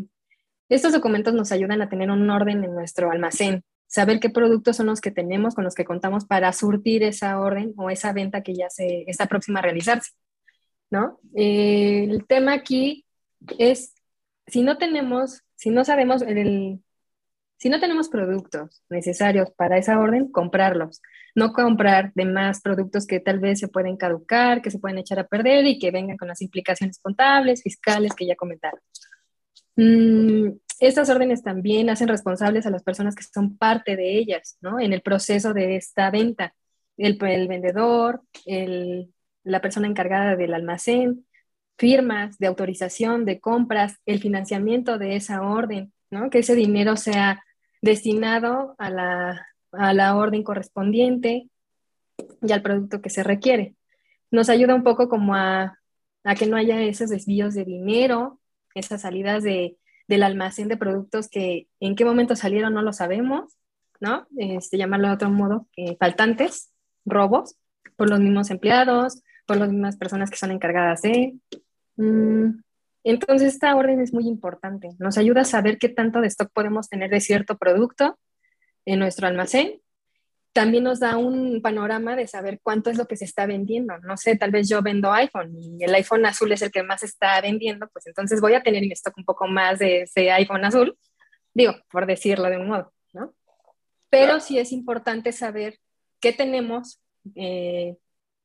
estos documentos nos ayudan a tener un orden en nuestro almacén, saber qué productos son los que tenemos, con los que contamos para surtir esa orden o esa venta que ya se está próxima a realizarse, ¿no? Eh, el tema aquí es, si no tenemos, si no sabemos el, si no tenemos productos necesarios para esa orden, comprarlos. No comprar de más productos que tal vez se pueden caducar, que se pueden echar a perder y que vengan con las implicaciones contables, fiscales que ya comentaron. Mm, estas órdenes también hacen responsables a las personas que son parte de ellas, ¿no? En el proceso de esta venta. El, vendedor, la persona encargada del almacén, firmas de autorización de compras, el financiamiento de esa orden, ¿no? Que ese dinero sea destinado a la, orden correspondiente y al producto que se requiere. Nos ayuda un poco como a, que no haya esos desvíos de dinero, esas salidas de, del almacén de productos que en qué momento salieron no lo sabemos, ¿no? Este, llamarlo de otro modo, faltantes, robos, por los mismos empleados, por las mismas personas que son encargadas de. Mm, entonces, esta orden es muy importante. Nos ayuda a saber qué tanto de stock podemos tener de cierto producto en nuestro almacén. También nos da un panorama de saber cuánto es lo que se está vendiendo. No sé, tal vez yo vendo iPhone y el iPhone azul es el que más está vendiendo, pues entonces voy a tener en stock un poco más de ese iPhone azul. Digo, por decirlo de un modo, ¿no? Pero sí es importante saber qué tenemos, eh,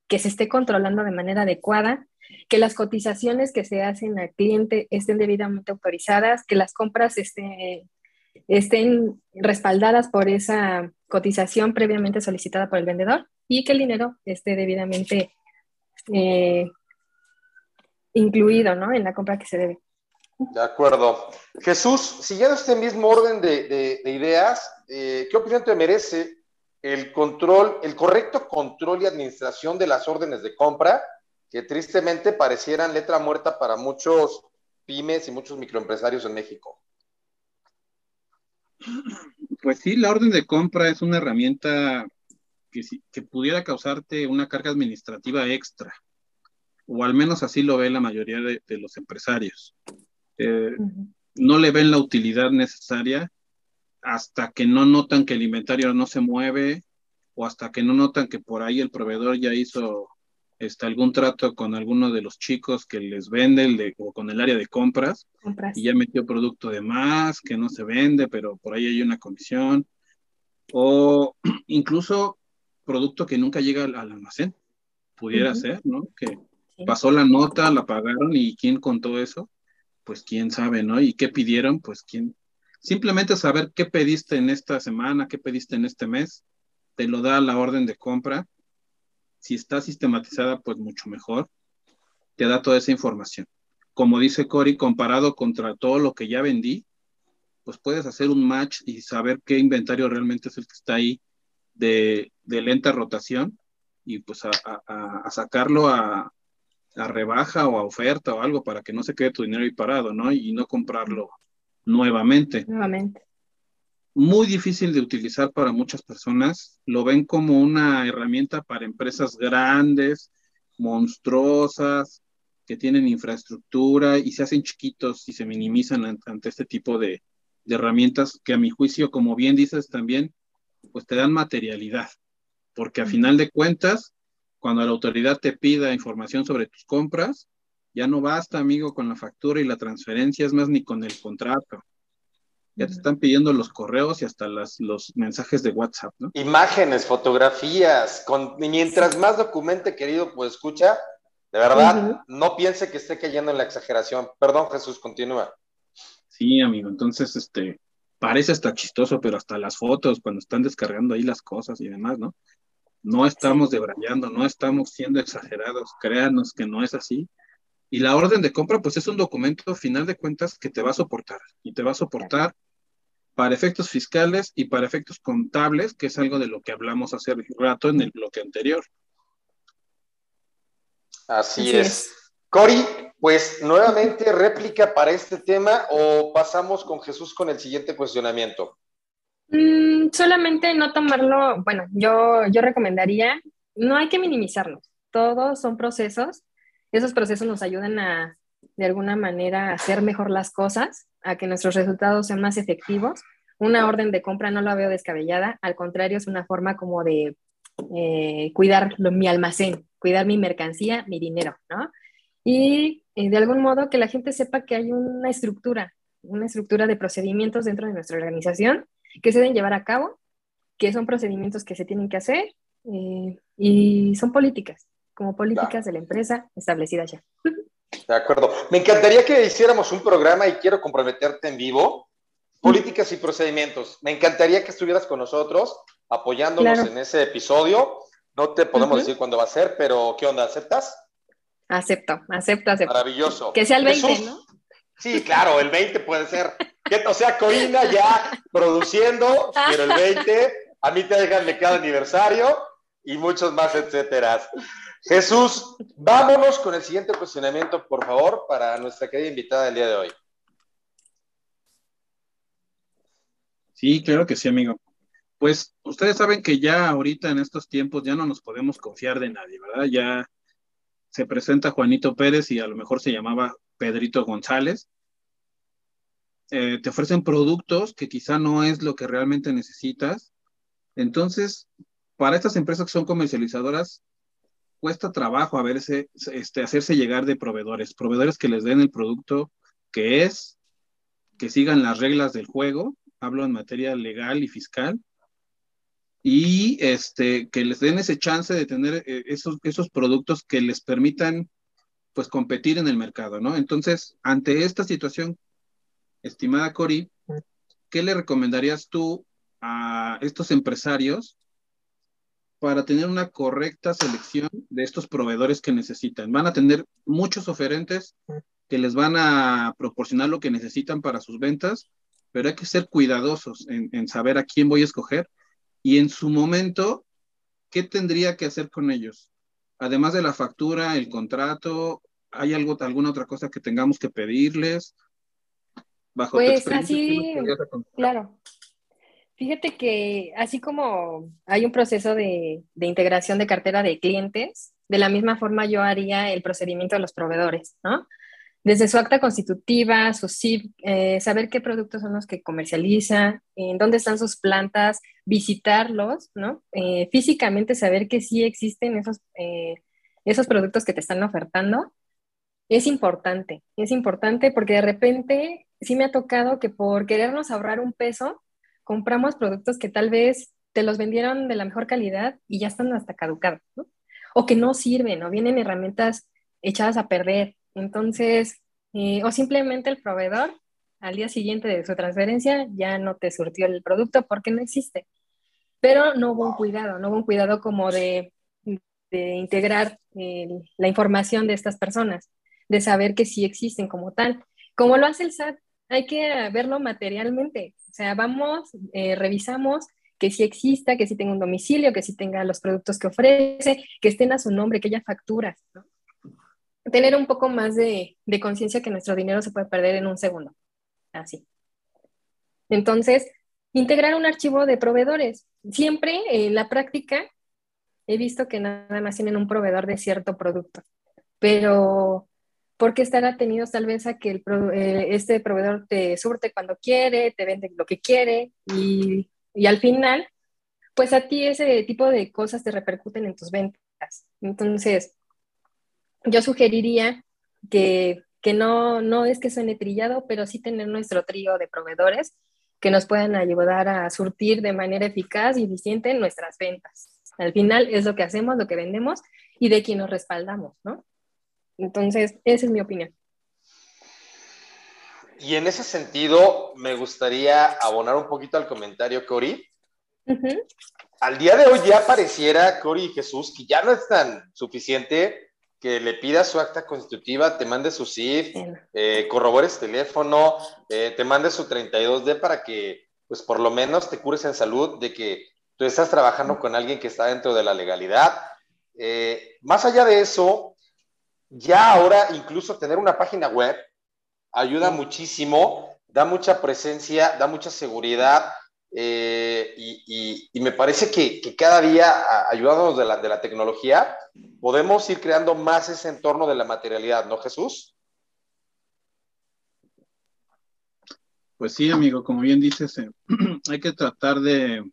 que se esté controlando de manera adecuada que las cotizaciones que se hacen al cliente estén debidamente autorizadas, que las compras estén, estén respaldadas por esa cotización previamente solicitada por el vendedor y que el dinero esté debidamente eh, incluido en la compra que se debe. De acuerdo. Jesús, siguiendo este mismo orden de, ideas, eh, ¿qué opinión te merece el control, el correcto control y administración de las órdenes de compra que tristemente parecieran letra muerta para muchos pymes y muchos microempresarios en México. Pues sí, la orden de compra es una herramienta que, que pudiera causarte una carga administrativa extra, o al menos así lo ve la mayoría de, los empresarios. Eh, no le ven la utilidad necesaria hasta que no notan que el inventario no se mueve o hasta que no notan que por ahí el proveedor ya hizo este, algún trato con alguno de los chicos que les vende o con el área de compras, y ya metió producto de más que no se vende, pero por ahí hay una comisión, o *clears throat* incluso producto que nunca llega al, almacén, pudiera ser, ¿no? Que pasó la nota, la pagaron y quién contó eso, pues quién sabe, ¿no? Y qué pidieron, pues quién. Simplemente saber qué pediste en esta semana, qué pediste en este mes, te lo da la orden de compra si está sistematizada, pues mucho mejor, te da toda esa información. Como dice Cory, comparado contra todo lo que ya vendí, pues puedes hacer un match y saber qué inventario realmente es el que está ahí de, lenta rotación y pues a, sacarlo a, a, rebaja o a oferta o algo para que no se quede tu dinero ahí parado, ¿no? Y no comprarlo nuevamente. Nuevamente muy difícil de utilizar para muchas personas. Lo ven como una herramienta para empresas grandes, monstruosas, que tienen infraestructura y se hacen chiquitos y se minimizan ante, este tipo de, herramientas que a mi juicio, como bien dices también, pues te dan materialidad, porque a final de cuentas, cuando la autoridad te pida información sobre tus compras, ya no basta, amigo, con la factura y la transferencia, es más, ni con el contrato ya te están pidiendo los correos y hasta las, los mensajes de WhatsApp, ¿no? Imágenes, fotografías, con, mientras más documente, querido, pues escucha, de verdad, no piense que esté cayendo en la exageración. Perdón, Jesús, continúa. Sí, amigo, entonces, este, parece hasta chistoso, pero hasta las fotos, cuando están descargando ahí las cosas y demás, ¿no? No estamos debrayando, no estamos siendo exagerados, créanos que no es así. Y la orden de compra, pues es un documento, final de cuentas, que te va a soportar. Y te va a soportar para efectos fiscales y para efectos contables, que es algo de lo que hablamos hace rato en el bloque anterior. Así, es. Cori, pues nuevamente réplica para este tema o pasamos con Jesús con el siguiente cuestionamiento. Mm, solamente no tomarlo, bueno, yo, yo recomendaría, no hay que minimizarlos, todos son procesos, esos procesos nos ayudan a, de alguna manera, hacer mejor las cosas, a que nuestros resultados sean más efectivos. Una orden de compra no la veo descabellada, al contrario, es una forma como de eh, cuidar mi almacén, cuidar mi mercancía, mi dinero, ¿no? Y eh, de algún modo que la gente sepa que hay una estructura, una estructura de procedimientos dentro de nuestra organización que se deben llevar a cabo, que son procedimientos que se tienen que hacer eh, y son políticas, como políticas de la empresa establecidas ya. De acuerdo. Me encantaría que hiciéramos un programa y quiero comprometerte en vivo. Políticas y procedimientos. Me encantaría que estuvieras con nosotros apoyándonos en ese episodio. No te podemos decir cuándo va a ser, pero ¿qué onda? ¿Aceptas? Acepto, acepto, acepto. Maravilloso. Que sea el 20, ¿no? Sí, claro, el 20 puede ser. O sea, Corina ya produciendo, pero el 20, a mí te dejan de cada aniversario y muchos más, etcétera. Jesús, vámonos con el siguiente cuestionamiento, por favor, para nuestra querida invitada del día de hoy. Sí, claro que sí, amigo. Pues ustedes saben que ya ahorita en estos tiempos ya no nos podemos confiar de nadie, ¿verdad? Ya se presenta Juanito Pérez y a lo mejor se llamaba Pedrito González. Eh, te ofrecen productos que quizá no es lo que realmente necesitas. Entonces, para estas empresas que son comercializadoras, cuesta trabajo a verse, este, hacerse llegar de proveedores, proveedores que les den el producto que es, que sigan las reglas del juego, hablo en materia legal y fiscal, y este, que les den ese chance de tener eh, esos, esos productos que les permitan pues competir en el mercado, ¿no? Entonces, ante esta situación, estimada Cori, ¿qué le recomendarías tú a estos empresarios para tener una correcta selección de estos proveedores que necesitan? Van a tener muchos oferentes que les van a proporcionar lo que necesitan para sus ventas, pero hay que ser cuidadosos en, en saber a quién voy a escoger y en su momento, ¿qué tendría que hacer con ellos? además de la factura, el contrato, ¿hay algo, alguna otra cosa que tengamos que pedirles? Bajo pues así, claro. Fíjate que así como hay un proceso de, integración de cartera de clientes, de la misma forma yo haría el procedimiento de los proveedores, ¿no? Desde su acta constitutiva, su CIP, eh, saber qué productos son los que comercializa, en dónde están sus plantas, visitarlos, ¿no? Eh, físicamente saber que sí existen esos, eh, esos productos que te están ofertando, es importante, es importante porque de repente sí me ha tocado que por querernos ahorrar un peso, compramos productos que tal vez te los vendieron de la mejor calidad y ya están hasta caducados, ¿no? O que no sirven, o vienen herramientas echadas a perder, entonces, eh, o simplemente el proveedor al día siguiente de su transferencia ya no te surtió el producto porque no existe. Pero no hubo un cuidado, no hubo un cuidado como de, integrar la información de estas personas, de saber que sí existen como tal. Como lo hace el SAT, hay que verlo materialmente. O sea, vamos, eh, revisamos que sí exista, que sí tenga un domicilio, que sí tenga los productos que ofrece, que estén a su nombre, que haya facturas. tener un poco más de, conciencia que nuestro dinero se puede perder en un segundo. Así. Entonces, integrar un archivo de proveedores. Siempre en la práctica he visto que nada más tienen un proveedor de cierto producto, pero ¿por qué estar atenidos tal vez a que eh, este proveedor te surte cuando quiere, te vende lo que quiere y, al final, pues a ti ese tipo de cosas te repercuten en tus ventas. Entonces, yo sugeriría que, no, no es que suene trillado, pero sí tener nuestro trío de proveedores que nos puedan ayudar a surtir de manera eficaz y eficiente nuestras ventas. Al final es lo que hacemos, lo que vendemos y de quien nos respaldamos, ¿no? Entonces, esa es mi opinión. Y en ese sentido, me gustaría abonar un poquito al comentario, Cori. Al día de hoy ya pareciera, Cori y Jesús, que ya no es tan suficiente que le pidas su acta constitutiva, te mande su CIF, eh, corrobores teléfono, eh, te mande su 32D para que, pues por lo menos te cures en salud de que tú estás trabajando con alguien que está dentro de la legalidad. Eh, más allá de eso, ya ahora incluso tener una página web ayuda muchísimo, da mucha presencia, da mucha seguridad eh, y, me parece que, cada día, ayudándonos de la, de la tecnología, podemos ir creando más ese entorno de la materialidad, ¿no, Jesús? Pues sí, amigo, como bien dices, eh, *clears throat* hay que tratar de,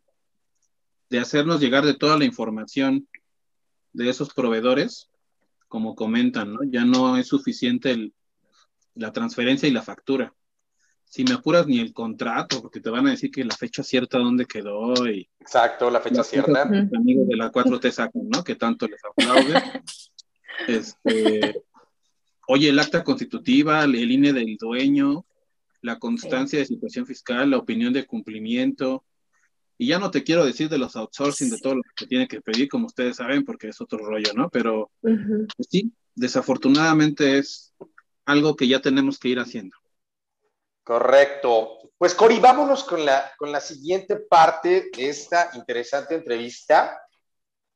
de hacernos llegar de toda la información de esos proveedores, como comentan, ¿no? Ya no es suficiente el, la transferencia y la factura. Si me apuras ni el contrato, porque te van a decir que la fecha cierta dónde quedó y... Exacto, la fecha cierta. Amigos de la 4T sacan, ¿no? Que tanto les aplaude. *laughs* este, oye, el acta constitutiva, el INE del dueño, la constancia de situación fiscal, la opinión de cumplimiento. Y ya no te quiero decir de los outsourcing, de todo lo que tiene que pedir, como ustedes saben, porque es otro rollo, ¿no? Pero pues sí, desafortunadamente es algo que ya tenemos que ir haciendo. Correcto. Pues Cori, vámonos con la, con la siguiente parte de esta interesante entrevista.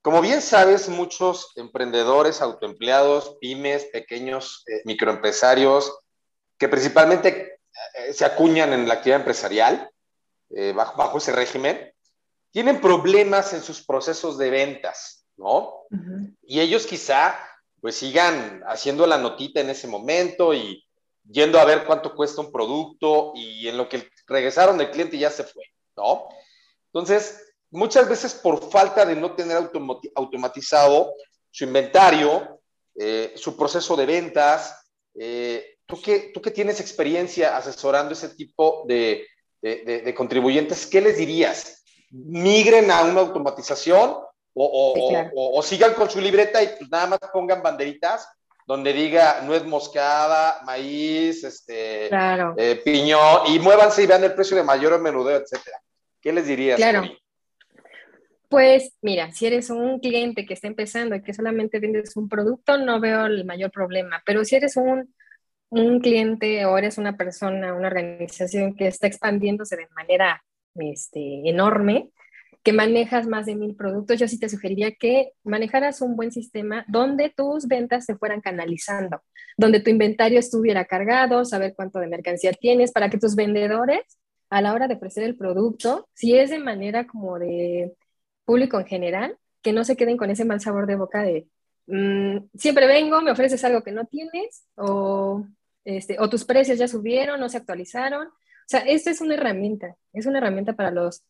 Como bien sabes, muchos emprendedores, autoempleados, pymes, pequeños eh, microempresarios, que principalmente eh, se acuñan en la actividad empresarial, eh, bajo, bajo, ese régimen, tienen problemas en sus procesos de ventas, ¿no? Y ellos quizá pues sigan haciendo la notita en ese momento y yendo a ver cuánto cuesta un producto y en lo que regresaron el cliente ya se fue, ¿no? Entonces, muchas veces por falta de no tener automatizado su inventario, eh, su proceso de ventas, eh, ¿tú, que, tú que tienes experiencia asesorando ese tipo de, de contribuyentes, ¿qué les dirías? ¿Migren a una automatización o, sigan con su libreta y pues nada más pongan banderitas donde diga nuez moscada, maíz, este, eh, piñón, y muévanse y vean el precio de mayor o menudeo, etcétera. ¿Qué les dirías? Claro. Pues mira, si eres un cliente que está empezando y que solamente vendes un producto, no veo el mayor problema. Pero si eres un, un cliente o eres una persona, una organización que está expandiéndose de manera este, enorme, que manejas más de mil productos, yo sí te sugeriría que manejaras un buen sistema donde tus ventas se fueran canalizando, donde tu inventario estuviera cargado, saber cuánto de mercancía tienes, para que tus vendedores, a la hora de ofrecer el producto, si es de manera como de público en general, que no se queden con ese mal sabor de boca de mm, siempre vengo, me ofreces algo que no tienes, o, este, o tus precios ya subieron, no se actualizaron. O sea, esta es una herramienta, es una herramienta para los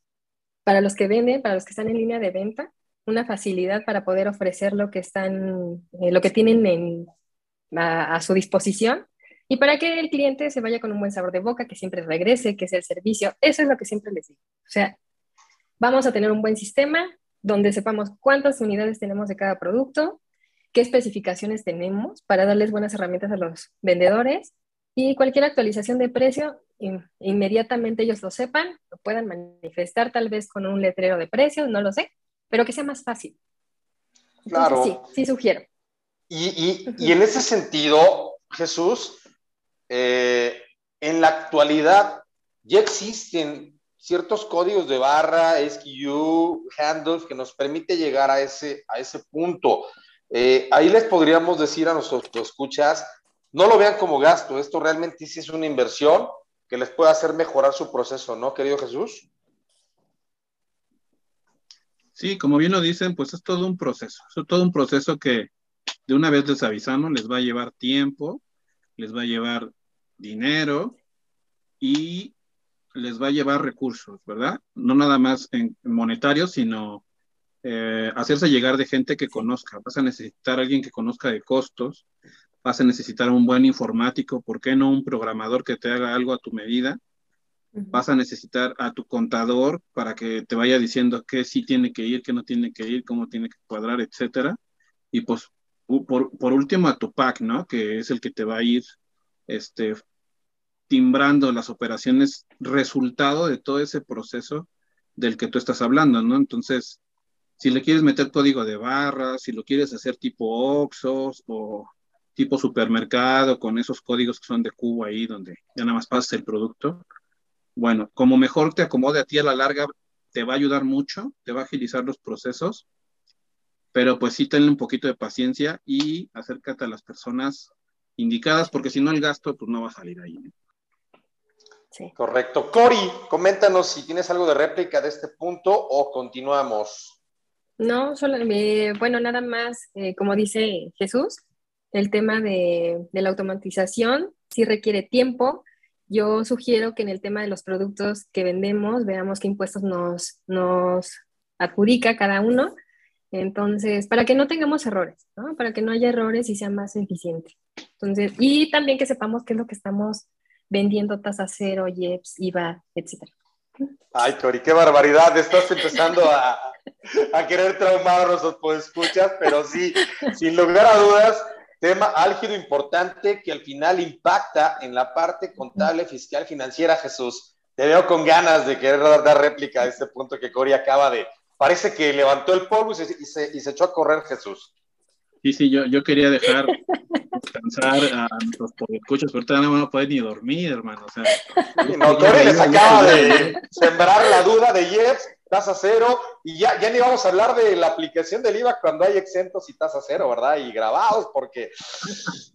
para los que venden, para los que están en línea de venta, una facilidad para poder ofrecer lo que están, eh, lo que tienen a, su disposición y para que el cliente se vaya con un buen sabor de boca, que siempre regrese, que es el servicio. Eso es lo que siempre les digo. O sea, vamos a tener un buen sistema donde sepamos cuántas unidades tenemos de cada producto, qué especificaciones tenemos para darles buenas herramientas a los vendedores y cualquier actualización de precio inmediatamente ellos lo sepan, lo puedan manifestar tal vez con un letrero de precios, no lo sé, pero que sea más fácil. claro. Sí, sí sugiero. Y, y, en ese sentido, Jesús, eh, en la actualidad ya existen ciertos códigos de barra, SKU, handles que nos permite llegar a ese, a ese punto. Eh, ahí les podríamos decir a nuestros escuchas, no lo vean como gasto, esto realmente sí es una inversión que les pueda hacer mejorar su proceso, ¿no, querido Jesús? Sí, como bien lo dicen, pues es todo un proceso, es todo un proceso que de una vez les avisamos, les va a llevar tiempo, les va a llevar dinero y les va a llevar recursos, ¿verdad? No nada más en monetarios, sino eh, hacerse llegar de gente que conozca. Vas a necesitar a alguien que conozca de costos, vas a necesitar un buen informático, ¿por qué no un programador que te haga algo a tu medida? vas a necesitar a tu contador para que te vaya diciendo qué sí tiene que ir, qué no tiene que ir, cómo tiene que cuadrar, etcétera. Y pues, por, por último, a tu PAC, ¿no? Que es el que te va a ir este, timbrando las operaciones resultado de todo ese proceso del que tú estás hablando, ¿no? Entonces, si le quieres meter código de barras, si lo quieres hacer tipo Oxos o tipo supermercado con esos códigos que son de cubo ahí donde ya nada más pasas el producto, bueno, como mejor te acomode a ti a la larga, te va a ayudar mucho, te va a agilizar los procesos, pero pues sí tenle un poquito de paciencia y acércate a las personas indicadas, porque si no el gasto pues no va a salir ahí. Sí. Correcto. Cori, coméntanos si tienes algo de réplica de este punto o continuamos. No, solo, eh, bueno, nada más, eh, como dice Jesús, el tema de, la automatización sí requiere tiempo. Yo sugiero que en el tema de los productos que vendemos veamos qué impuestos nos, nos adjudica cada uno. Entonces, para que no tengamos errores, ¿no? Para que no haya errores y sea más eficiente. Entonces, y también que sepamos qué es lo que estamos vendiendo tasa cero, IEPS, IVA, etcétera. Ay, Cori, qué barbaridad. Estás empezando a, a querer traumarnos, pues escuchas, pero sí, sin lugar a dudas, tema álgido importante que al final impacta en la parte contable, fiscal, financiera, Jesús. Te veo con ganas de querer dar, réplica a este punto que Cori acaba de. Parece que levantó el polvo y se, y se echó a correr, Jesús. Sí, sí, yo, yo quería dejar descansar a nuestros escuchas, pero ahorita no puede ni dormir, hermano. O sea, no, les acaba de sembrar la duda de Jeps, tasa cero, y ya, ya ni vamos a hablar de la aplicación del IVA cuando hay exentos y tasa cero, ¿verdad? Y grabados, porque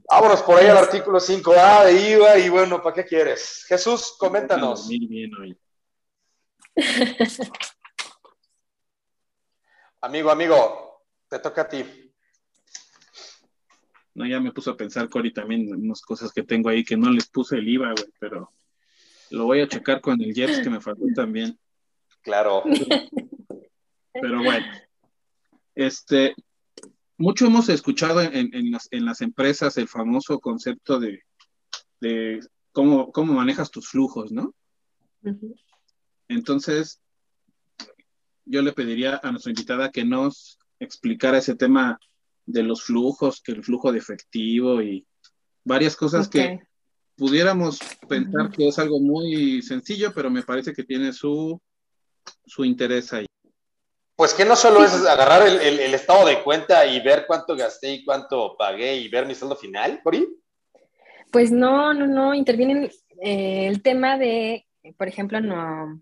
vámonos por ahí al artículo 5A de IVA, y bueno, ¿para qué quieres? Jesús, coméntanos. *laughs* Amigo, amigo, te toca a ti. No, ya me puso a pensar, Cory, también unas cosas que tengo ahí que no les puse el IVA, güey, pero lo voy a checar con el Jeps que me faltó también. Claro. *laughs* Pero bueno, este, mucho hemos escuchado en, las, empresas el famoso concepto de, cómo, cómo, manejas tus flujos, ¿no? Entonces, yo le pediría a nuestra invitada que nos explicara ese tema de los flujos, que el flujo de efectivo y varias cosas que pudiéramos pensar que es algo muy sencillo, pero me parece que tiene su, su interés ahí. Pues que no solo es agarrar el, estado de cuenta y ver cuánto gasté y cuánto pagué y ver mi saldo final, Cori. Pues no, no, no, interviene eh, el tema de, por ejemplo, no,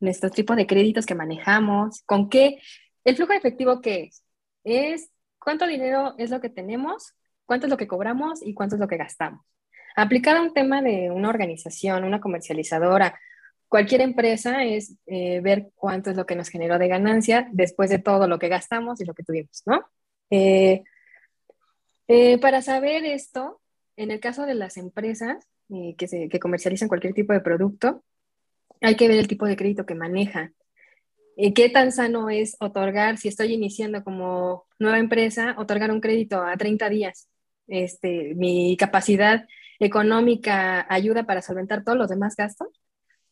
nuestro tipo de créditos que manejamos, con qué, el flujo de efectivo que es, es cuánto dinero es lo que tenemos, cuánto es lo que cobramos y cuánto es lo que gastamos. Aplicado a un tema de una organización, una comercializadora, cualquier empresa es eh, ver cuánto es lo que nos generó de ganancia después de todo lo que gastamos y lo que tuvimos, ¿no? Eh, eh, para saber esto, en el caso de las empresas que, se, que comercializan cualquier tipo de producto, hay que ver el tipo de crédito que manejan. Eh, ¿Qué tan sano es otorgar, si estoy iniciando como nueva empresa, otorgar un crédito a 30 días? Este, ¿Mi capacidad económica ayuda para solventar todos los demás gastos?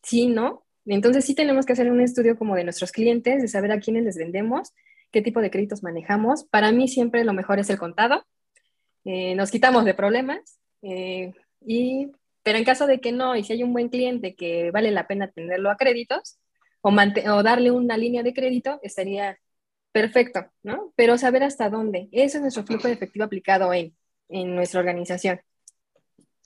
Sí, ¿no? Entonces sí tenemos que hacer un estudio como de nuestros clientes, de saber a quiénes les vendemos, qué tipo de créditos manejamos. Para mí siempre lo mejor es el contado. Eh, nos quitamos de problemas. Eh, y, pero en caso de que no, y si hay un buen cliente que vale la pena tenerlo a créditos, o, darle una línea de crédito estaría perfecto, ¿no? Pero saber hasta dónde. Ese es nuestro flujo de efectivo aplicado en, en nuestra organización.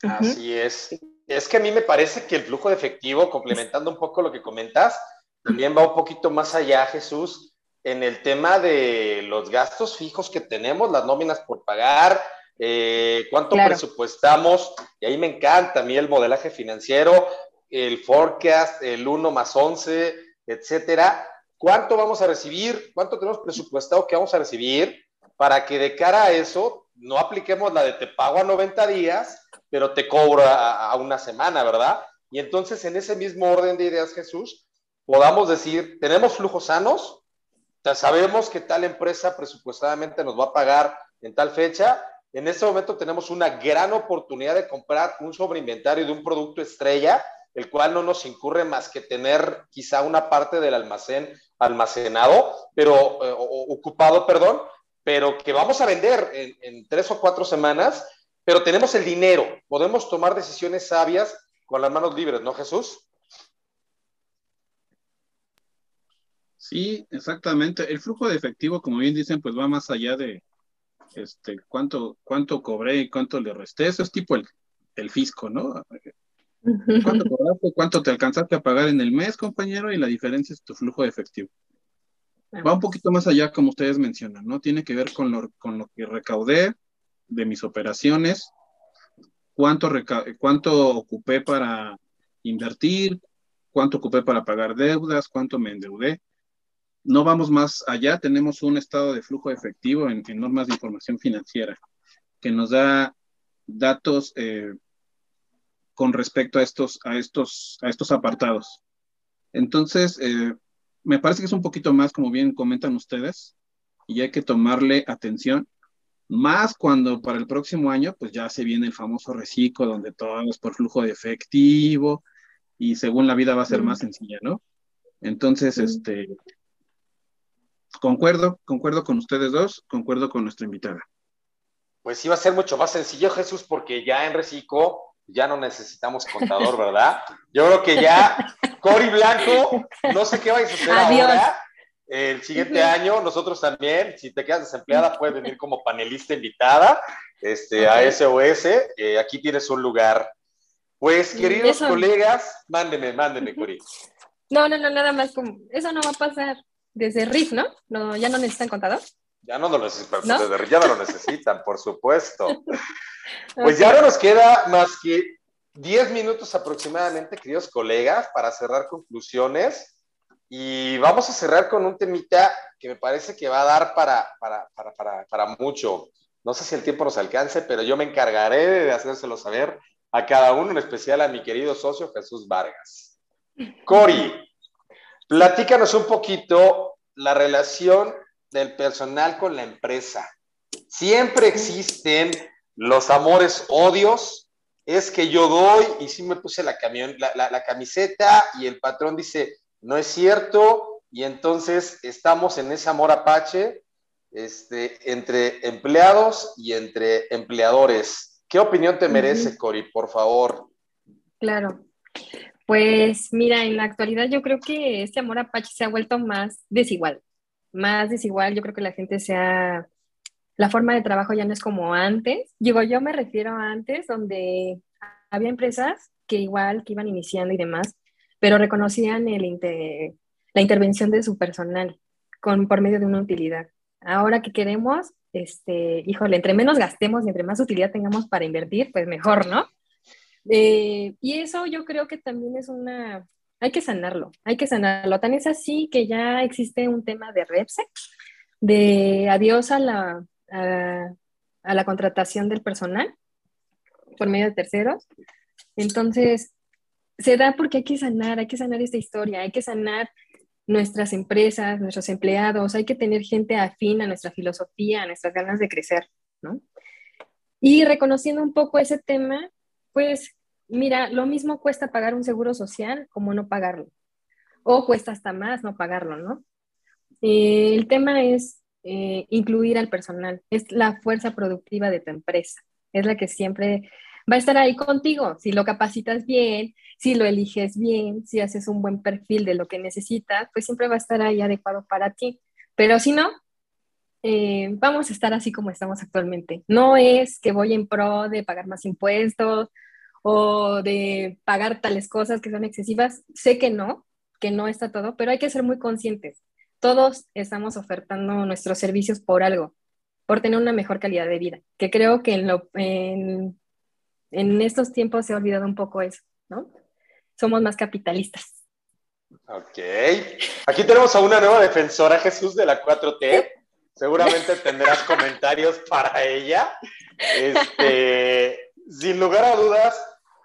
Así es. Es que a mí me parece que el flujo de efectivo, complementando un poco lo que comentas, también va un poquito más allá, Jesús, en el tema de los gastos fijos que tenemos, las nóminas por pagar, eh, cuánto presupuestamos, y ahí me encanta a mí el modelaje financiero, el forecast, el 1 más 11, etcétera. ¿Cuánto vamos a recibir? ¿Cuánto tenemos presupuestado que vamos a recibir? Para que de cara a eso no apliquemos la de te pago a 90 días, pero te cobro a, una semana, ¿verdad? Y entonces en ese mismo orden de ideas, Jesús, podamos decir, tenemos flujos sanos, sabemos que tal empresa presupuestadamente nos va a pagar en tal fecha. En este momento tenemos una gran oportunidad de comprar un sobreinventario de un producto estrella el cual no nos incurre más que tener quizá una parte del almacén almacenado, pero eh, ocupado, perdón, pero que vamos a vender en, en tres o cuatro semanas, pero tenemos el dinero, podemos tomar decisiones sabias con las manos libres, ¿no, Jesús? Sí, exactamente. El flujo de efectivo, como bien dicen, pues va más allá de este cuánto, cuánto cobré y cuánto le resté. Eso es tipo el, el fisco, ¿no? *laughs* ¿Cuánto cobraste? ¿Cuánto te alcanzaste a pagar en el mes, compañero? Y la diferencia es tu flujo de efectivo. Va un poquito más allá, como ustedes mencionan, ¿no? Tiene que ver con lo, con lo que recaudé de mis operaciones, cuánto, cuánto ocupé para invertir, cuánto ocupé para pagar deudas, cuánto me endeudé. No vamos más allá, tenemos un estado de flujo efectivo en, normas de información financiera que nos da datos eh, con respecto a estos, a estos, a estos apartados. Entonces, eh, me parece que es un poquito más, como bien comentan ustedes, y hay que tomarle atención, más cuando para el próximo año, pues ya se viene el famoso reciclo, donde todo es por flujo de efectivo, y según la vida va a ser más sencilla, ¿no? Entonces, este, concuerdo, concuerdo con ustedes dos, concuerdo con nuestra invitada. Pues sí va a ser mucho más sencillo, Jesús, porque ya en reciclo ya no necesitamos contador, ¿verdad? Yo creo que ya, Cori Blanco, no sé qué va a suceder ahora. El siguiente año, nosotros también, si te quedas desempleada, puedes venir como panelista invitada este, a SOS. Eh, aquí tienes un lugar. Pues, queridos colegas, mándenme, mándenme, Cori. No, no, no, nada más como, eso no va a pasar desde RIF, ¿no? no ya no necesitan contador. Ya no, lo necesitan, ya no lo necesitan, por supuesto. *laughs* Pues ya no nos queda más que 10 minutos aproximadamente, queridos colegas, para cerrar conclusiones. Y vamos a cerrar con un temita que me parece que va a dar para, para, para, para, mucho. No sé si el tiempo nos alcance, pero yo me encargaré de hacérselo saber a cada uno, en especial a mi querido socio Jesús Vargas. *laughs* Cori, platícanos un poquito la relación del personal con la empresa. Siempre existen los amores odios, es que yo doy y sí me puse la, camión, la, camiseta y el patrón dice, no es cierto, y entonces estamos en ese amor apache este, entre empleados y entre empleadores. ¿Qué opinión te merece, Cori, por favor? Claro. Pues mira, en la actualidad yo creo que este amor apache se ha vuelto más desigual, más desigual. Yo creo que la gente se ha la forma de trabajo ya no es como antes. Digo, yo me refiero a antes, donde había empresas que igual que iban iniciando y demás, pero reconocían el la intervención de su personal con, por medio de una utilidad. Ahora que queremos, este, híjole, entre menos gastemos y entre más utilidad tengamos para invertir, pues mejor, ¿no? Eh, y eso yo creo que también es una, hay que sanarlo, hay que sanarlo. Tan es así que ya existe un tema de REPSE, de adiós a la, a, la contratación del personal por medio de terceros. Entonces, se da porque hay que sanar, hay que sanar esta historia, hay que sanar nuestras empresas, nuestros empleados, hay que tener gente afín a nuestra filosofía, a nuestras ganas de crecer, ¿no? Y reconociendo un poco ese tema, pues mira, lo mismo cuesta pagar un seguro social como no pagarlo, o cuesta hasta más no pagarlo, ¿no? Eh, el tema es eh, incluir al personal. Es la fuerza productiva de tu empresa. Es la que siempre va a estar ahí contigo. Si lo capacitas bien, si lo eliges bien, si haces un buen perfil de lo que necesitas, pues siempre va a estar ahí adecuado para ti. Pero si no, eh, vamos a estar así como estamos actualmente. No es que voy en pro de pagar más impuestos o de pagar tales cosas que son excesivas. Sé que no, que no está todo, pero hay que ser muy conscientes todos estamos ofertando nuestros servicios por algo, por tener una mejor calidad de vida, que creo que en, lo, en, estos tiempos se ha olvidado un poco eso, ¿no? Somos más capitalistas. Ok. Aquí tenemos a una nueva defensora, Jesús, de la 4T. Seguramente *laughs* tendrás comentarios para ella. Este, sin lugar a dudas,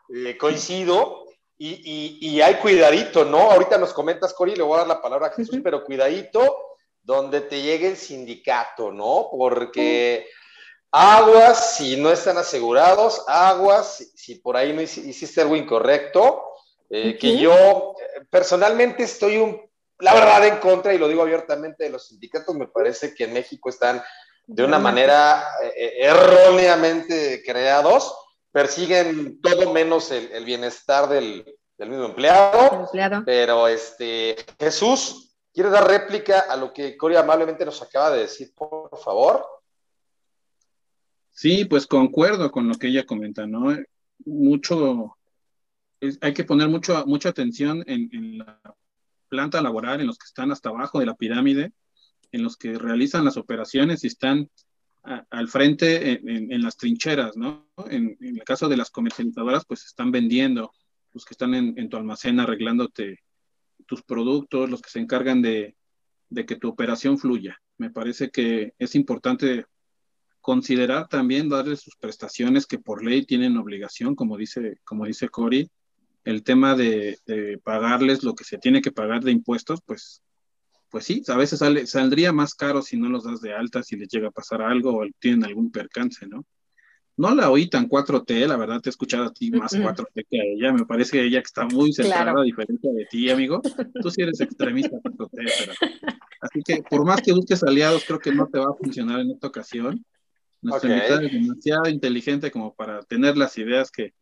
eh, coincido. Y, hay cuidadito, ¿no? Ahorita nos comentas, Cori, le voy a dar la palabra a Jesús, pero cuidadito donde te llegue el sindicato, ¿no? Porque aguas si no están asegurados, aguas si, por ahí no hiciste algo incorrecto, eh, que yo personalmente estoy un, la verdad en contra, y lo digo abiertamente, de los sindicatos. Me parece que en México están de una manera erróneamente creados, persiguen todo menos el, bienestar del, mismo empleado, empleado. Pero este, Jesús, ¿quieres dar réplica a lo que Coria amablemente nos acaba de decir, por favor? Sí, pues concuerdo con lo que ella comenta, ¿no? Mucho, hay que poner mucho, mucha atención en, la planta laboral, en los que están hasta abajo de la pirámide, en los que realizan las operaciones y están al frente en, las trincheras, ¿no? En, el caso de las comercializadoras, pues están vendiendo, los que están en, tu almacén arreglándote tus productos, los que se encargan de, de que tu operación fluya. Me parece que es importante considerar también darles sus prestaciones que por ley tienen obligación, como dice, como dice Cory, el tema de, pagarles lo que se tiene que pagar de impuestos, pues, pues sí, a veces sale, saldría más caro si no los das de alta, si les llega a pasar algo o tienen algún percance, ¿no? No la oí tan 4T, la verdad te he escuchado a ti más 4T que a ella, me parece que ella está muy centrada, a diferencia de ti, amigo. Tú sí eres extremista 4T, pero... Así que por más que busques aliados, creo que no te va a funcionar en esta ocasión. Nuestra invitada es demasiado inteligente como para tener las ideas que,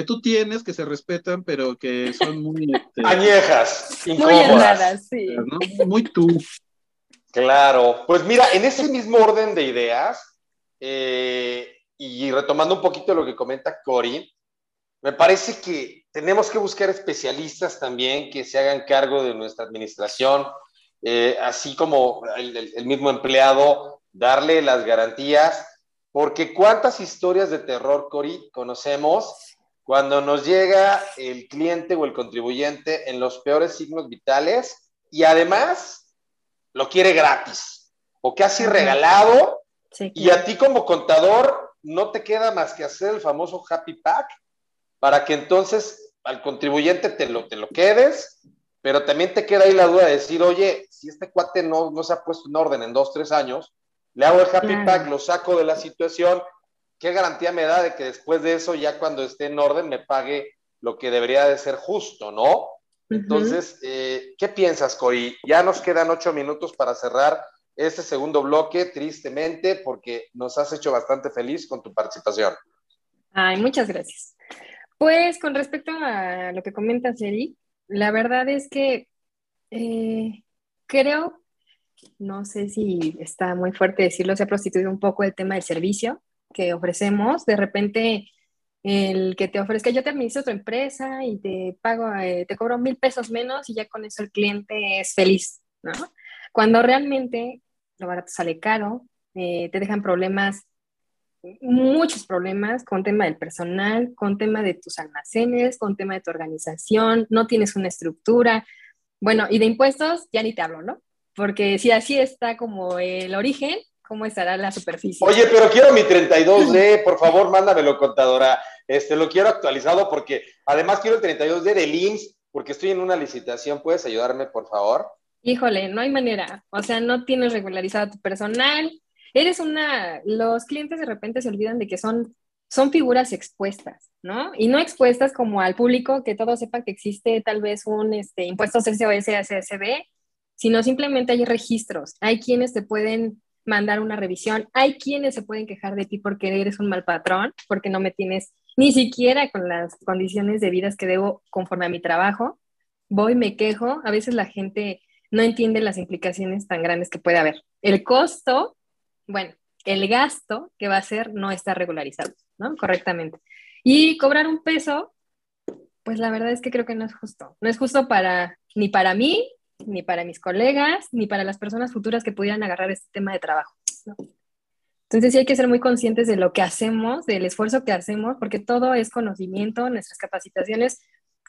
que tú tienes, que se respetan, pero que son muy... Este, Añejas, Muy erradas, sí. Muy tú. Claro, pues mira, en ese mismo orden de ideas, eh, y retomando un poquito lo que comenta Cory, me parece que tenemos que buscar especialistas también que se hagan cargo de nuestra administración, eh, así como el mismo empleado darle las garantías, porque cuántas historias de terror, Cori, conocemos cuando nos llega el cliente o el contribuyente en los peores signos vitales y además lo quiere gratis o casi regalado y a ti como contador no te queda más que hacer el famoso happy pack para que entonces al contribuyente te lo, te lo quedes, pero también te queda ahí la duda de decir, oye, si este cuate no, no se ha puesto en orden en dos, tres años, le hago el happy pack, lo saco de la situación. ¿Qué garantía me da de que después de eso, ya cuando esté en orden, me pague lo que debería de ser justo, ¿no? Entonces, eh, ¿qué piensas, Cori? Ya nos quedan ocho minutos para cerrar este segundo bloque, tristemente, porque nos has hecho bastante feliz con tu participación. Ay, muchas gracias. Pues con respecto a lo que comentas, Eri, la verdad es que eh, creo no sé si está muy fuerte decirlo, se ha prostituido un poco el tema del servicio que ofrecemos. De repente, el que te ofrezca, yo te administro tu empresa y te pago, eh, te cobro mil pesos menos y ya con eso el cliente es feliz, ¿no? Cuando realmente lo barato sale caro, eh, te dejan problemas, muchos problemas con tema del personal, con tema de tus almacenes, con tema de tu organización, no tienes una estructura. Bueno, y de impuestos ya ni te hablo, ¿no? porque si así está como el origen, ¿cómo estará la superficie? Oye, pero quiero mi 32D, por favor, mándamelo, contadora. Este, lo quiero actualizado porque además quiero el 32D del IMSS porque estoy en una licitación. ¿Puedes ayudarme, por favor? Híjole, no hay manera. O sea, no tienes regularizado tu personal. Eres una, los clientes de repente se olvidan de que son, son figuras expuestas, ¿no? Y no expuestas como al público, que todos sepan que existe tal vez un este, impuesto CCOS, CSB, sino simplemente hay registros. Hay quienes te pueden mandar una revisión, hay quienes se pueden quejar de ti porque eres un mal patrón, porque no me tienes ni siquiera con las condiciones de vida que debo conforme a mi trabajo. Voy, me quejo, a veces la gente no entiende las implicaciones tan grandes que puede haber. El costo, bueno, el gasto que va a ser no está regularizado, ¿no? Correctamente. Y cobrar un peso, pues la verdad es que creo que no es justo. No es justo para ni para mí, ni para mis colegas, ni para las personas futuras que pudieran agarrar este tema de trabajo. Entonces sí hay que ser muy conscientes de lo que hacemos, del esfuerzo que hacemos, porque todo es conocimiento, nuestras capacitaciones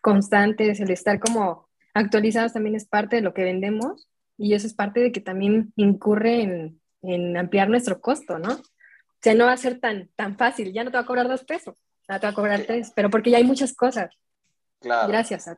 constantes, el estar como actualizados también es parte de lo que vendemos y eso es parte de que también incurre en, en ampliar nuestro costo, ¿no? O sea, no va a ser tan, tan fácil, ya no te va a cobrar dos pesos, ya te va a cobrar tres, pero porque ya hay muchas cosas. Claro. Gracias a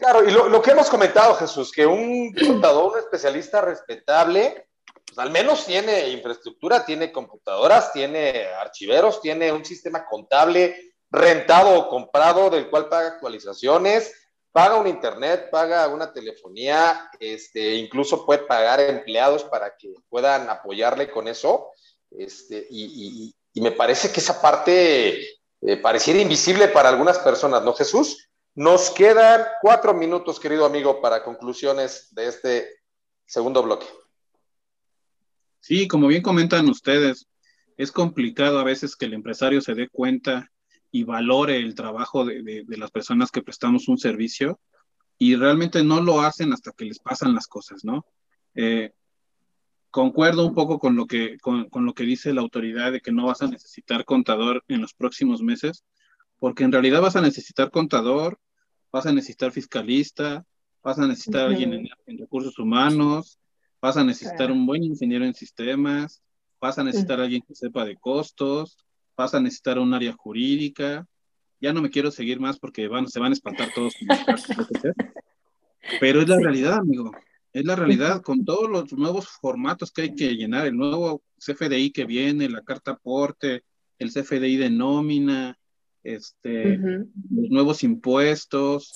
Claro, y lo, que hemos comentado, Jesús, que un contador, un especialista respetable, pues al menos tiene infraestructura, tiene computadoras, tiene archiveros, tiene un sistema contable rentado o comprado, del cual paga actualizaciones, paga un internet, paga una telefonía, este, incluso puede pagar empleados para que puedan apoyarle con eso. Este, y, me parece que esa parte eh, pareciera invisible para algunas personas, ¿no, Jesús? Nos quedan cuatro minutos, querido amigo, para conclusiones de este segundo bloque. Sí, como bien comentan ustedes, es complicado a veces que el empresario se dé cuenta y valore el trabajo de, las personas que prestamos un servicio y realmente no lo hacen hasta que les pasan las cosas, ¿no? Eh, concuerdo un poco con lo, que, con, lo que dice la autoridad de que no vas a necesitar contador en los próximos meses, porque en realidad vas a necesitar contador, vas a necesitar fiscalista, vas a necesitar alguien en, recursos humanos, vas a necesitar un buen ingeniero en sistemas, vas a necesitar alguien que sepa de costos, vas a necesitar un área jurídica. Ya no me quiero seguir más porque van, se van a espantar todos. Pero es la realidad, amigo. Es la realidad con todos los nuevos formatos que hay que llenar, el nuevo CFDI que viene, la carta aporte, el CFDI de nómina, este, los nuevos impuestos.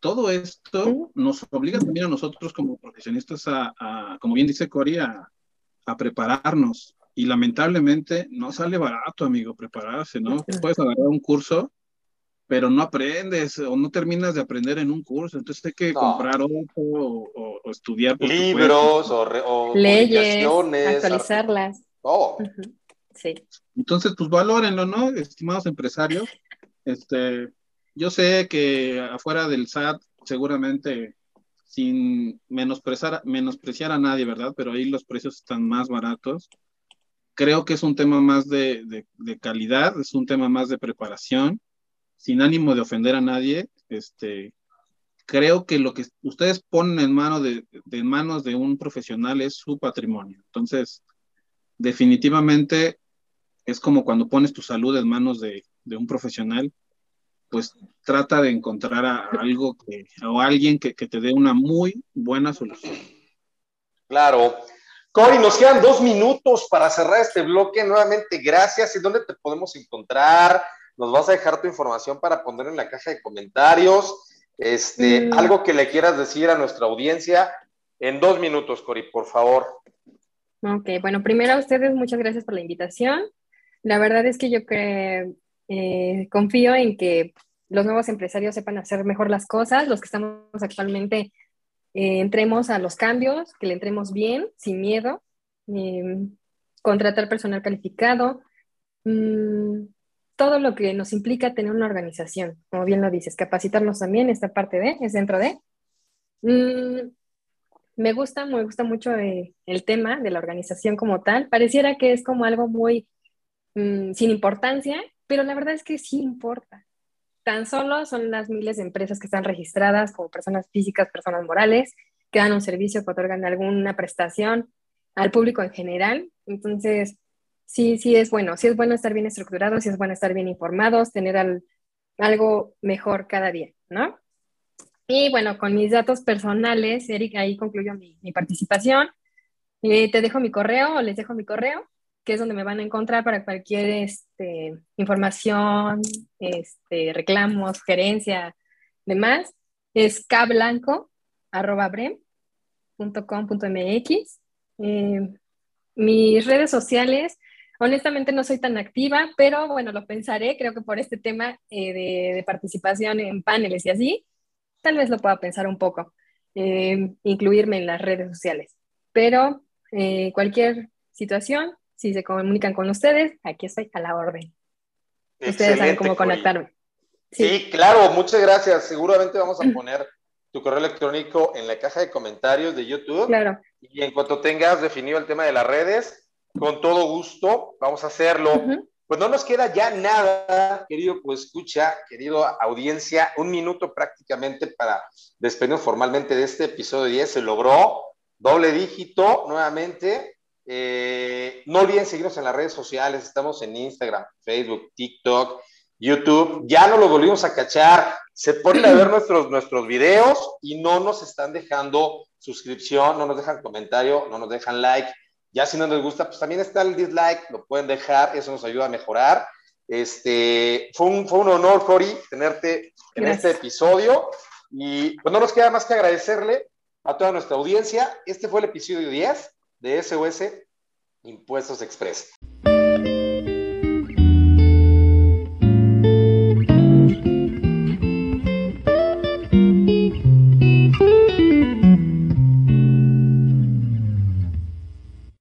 Todo esto nos obliga también a nosotros como profesionistas a, como bien dice Cori, a, a prepararnos y lamentablemente no sale barato, amigo, prepararse, ¿no? Puedes agarrar un curso, pero no aprendes o no terminas de aprender en un curso, entonces hay que comprar otro o, estudiar. Libros o, leyes, actualizarlas. Oh. Sí. Entonces, pues valórenlo, ¿no? Estimados empresarios. Este, yo sé que afuera del SAT seguramente sin menospreciar, menospreciar a nadie, ¿verdad? Pero ahí los precios están más baratos creo que es un tema más de, calidad, es un tema más de preparación, sin ánimo de ofender a nadie. Este, creo que lo que ustedes ponen en, mano de, manos de un profesional es su patrimonio. Entonces, definitivamente es como cuando pones tu salud en manos de, un profesional, pues trata de encontrar a, algo que, o alguien que, que te dé una muy buena solución. Claro, Cori, nos quedan dos minutos para cerrar este bloque. Nuevamente, gracias. ¿Y dónde te podemos encontrar? Nos vas a dejar tu información para poner en la caja de comentarios. Este, mm. Algo que le quieras decir a nuestra audiencia en dos minutos, Cori, por favor. Ok, bueno, primero a ustedes muchas gracias por la invitación. La verdad es que yo eh, confío en que los nuevos empresarios sepan hacer mejor las cosas, los que estamos actualmente eh, entremos a los cambios, que le entremos bien, sin miedo, eh, contratar personal calificado, mm, todo lo que nos implica tener una organización, como bien lo dices, capacitarnos también, esta parte de, es dentro de. Mm, me gusta, me gusta mucho eh, el tema de la organización como tal. Pareciera que es como algo muy mm, sin importancia, pero la verdad es que sí importa tan solo son las miles de empresas que están registradas como personas físicas, personas morales, que dan un servicio, que otorgan alguna prestación al público en general. Entonces, sí, sí es bueno, sí es bueno estar bien estructurados, sí es bueno estar bien informados, tener algo mejor cada día, ¿no? Y bueno, con mis datos personales, Eric, ahí concluyo mi, participación. Eh, te dejo mi correo o les dejo mi correo que es donde me van a encontrar para cualquier este, información, este, reclamos, sugerencia, demás. Es cablanco.com.mx. Eh, mis redes sociales, honestamente no soy tan activa, pero bueno, lo pensaré, creo que por este tema eh, de, participación en paneles y así, tal vez lo pueda pensar un poco, eh, incluirme en las redes sociales. Pero cualquier situación, si se comunican con ustedes, aquí estoy a la orden. ustedes saben cómo conectarme. Sí. claro, muchas gracias. Seguramente vamos a poner tu correo electrónico en la caja de comentarios de YouTube. Claro. Y en cuanto tengas definido el tema de las redes, con todo gusto vamos a hacerlo. Pues no nos queda ya nada, querido, pues escucha, querido audiencia, un minuto prácticamente para despedirnos formalmente de este episodio 10. Se logró doble dígito nuevamente. Eh, no olviden seguirnos en las redes sociales, estamos en Instagram, Facebook, TikTok, YouTube. Ya no lo volvimos a cachar, se ponen a ver nuestros, nuestros videos y no nos están dejando suscripción, no nos dejan comentario, no nos dejan like. Ya si no les gusta, pues también está el dislike, lo pueden dejar, eso nos ayuda a mejorar. Este, fue, un, fue un honor, Cori, tenerte en este episodio. Y pues no nos queda más que agradecerle a toda nuestra audiencia. Este fue el episodio 10 de SOS Impuestos Express.